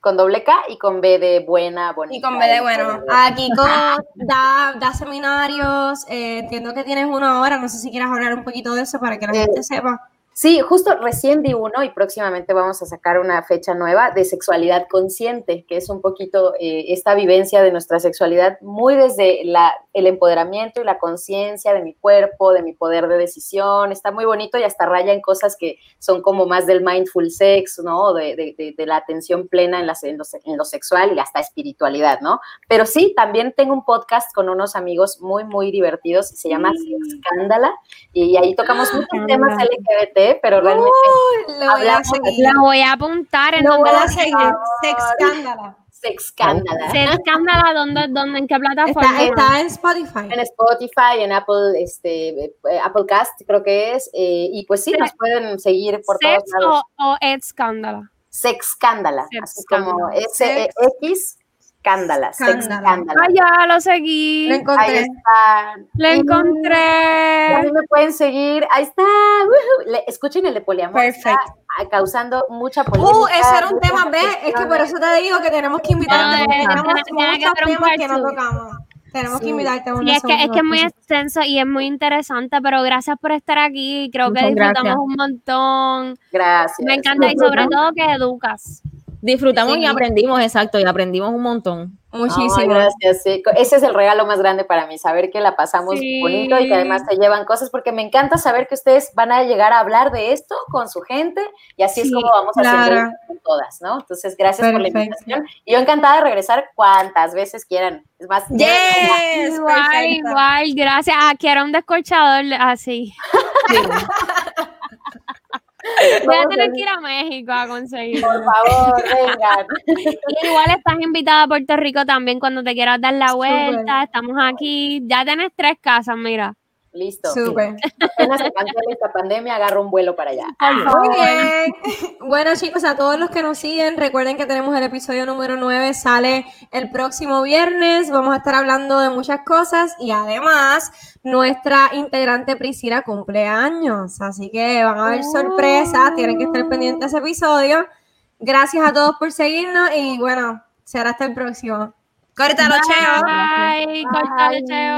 F: con doble K y con B de buena, bonita.
B: Y con B de bueno. A Kiko da, da seminarios, eh, entiendo que tienes uno ahora, no sé si quieras hablar un poquito de eso para que la
F: Eh,
B: gente sepa.
F: Sí, justo recién di uno y próximamente vamos a sacar una fecha nueva de sexualidad consciente, que es un poquito eh, esta vivencia de nuestra sexualidad muy desde la, el empoderamiento y la conciencia de mi cuerpo, de mi poder de decisión. Está muy bonito y hasta raya en cosas que son como más del mindful sex, ¿no? De, de- de- de la atención plena en, las- en lo, en lo sexual y hasta espiritualidad, ¿no? Pero sí, también tengo un podcast con unos amigos muy, muy divertidos, se llama Escándala, y ahí tocamos muchos temas LGBT, pero realmente
B: voy a.
E: La voy a apuntar en
B: Lo
E: donde
B: voy a
E: la
B: seguir.
F: Sexcándala.
E: Se escándala, ¿dónde, dónde, ¿en qué plataforma?
B: Está, está en Spotify.
F: En Spotify, en Apple, este, eh, Apple Cast, creo que es, eh, y pues sí, nos pueden seguir por todos
E: ¿Sex
F: lados.
E: o, o escándala?
F: Sexcándala, así como
E: Sexcándala.
F: S-X, Cándala,
B: Cándala.
F: Sexcándala.
E: Ah, ya lo seguí.
B: Lo
F: Ahí
B: encontré.
F: está.
E: Lo
F: Y a
E: encontré.
F: mí me pueden seguir. Ahí está. escuchen el de poliamor.
B: Perfecto.
F: causando mucha polémica.
B: Uh, ese era un tema B. Es que por eso te digo que tenemos que invitarte.
E: No, eh,
B: tenemos muchos temas que no tocamos. Tenemos que
F: Sí.
B: invitarte a
E: Sí,
B: una
E: es que, es que es muy extenso y es muy interesante, pero gracias por estar aquí. Creo que disfrutamos
C: gracias.
E: un montón.
F: Gracias.
E: Me encanta y sobre todo que educas.
C: Disfrutamos
B: Sí.
C: y aprendimos, exacto, y aprendimos un montón.
B: Muchísimo.
F: Ay, gracias. sí. Ese es el regalo más grande para mí, saber que la pasamos
E: Sí.
F: bonito y que además se llevan cosas, porque me encanta saber que ustedes van a llegar a hablar de esto con su gente y así es
E: Sí,
F: como vamos
B: claro.
F: esto con todas, ¿no? Entonces, gracias por la
B: Perfecto.
F: invitación. Y yo encantada de regresar cuantas veces quieran. Es más,
B: Yes,
E: igual,
B: perfecto.
E: igual, gracias. Ah, quiero un descorchador así. Voy a tener que ir a México a conseguirlo.
F: por favor, vengan.
E: Igual estás invitada a Puerto Rico también cuando te quieras dar la vuelta. Estamos aquí. Ya tenés tres casas, mira.
F: Listo.
B: Súper.
F: Apenas se esta pandemia, agarro un vuelo para allá.
B: Muy bien. Bueno, chicos, a todos los que nos siguen, recuerden que tenemos el episodio número 9, sale el próximo viernes. Vamos a estar hablando de muchas cosas y además nuestra integrante Priscila cumple años. Así que van a haber sorpresas, tienen que estar pendientes de ese episodio. Gracias a todos por seguirnos y bueno, será hasta el próximo. Córtalo, cheo.
E: Bye. Cortale, cheo.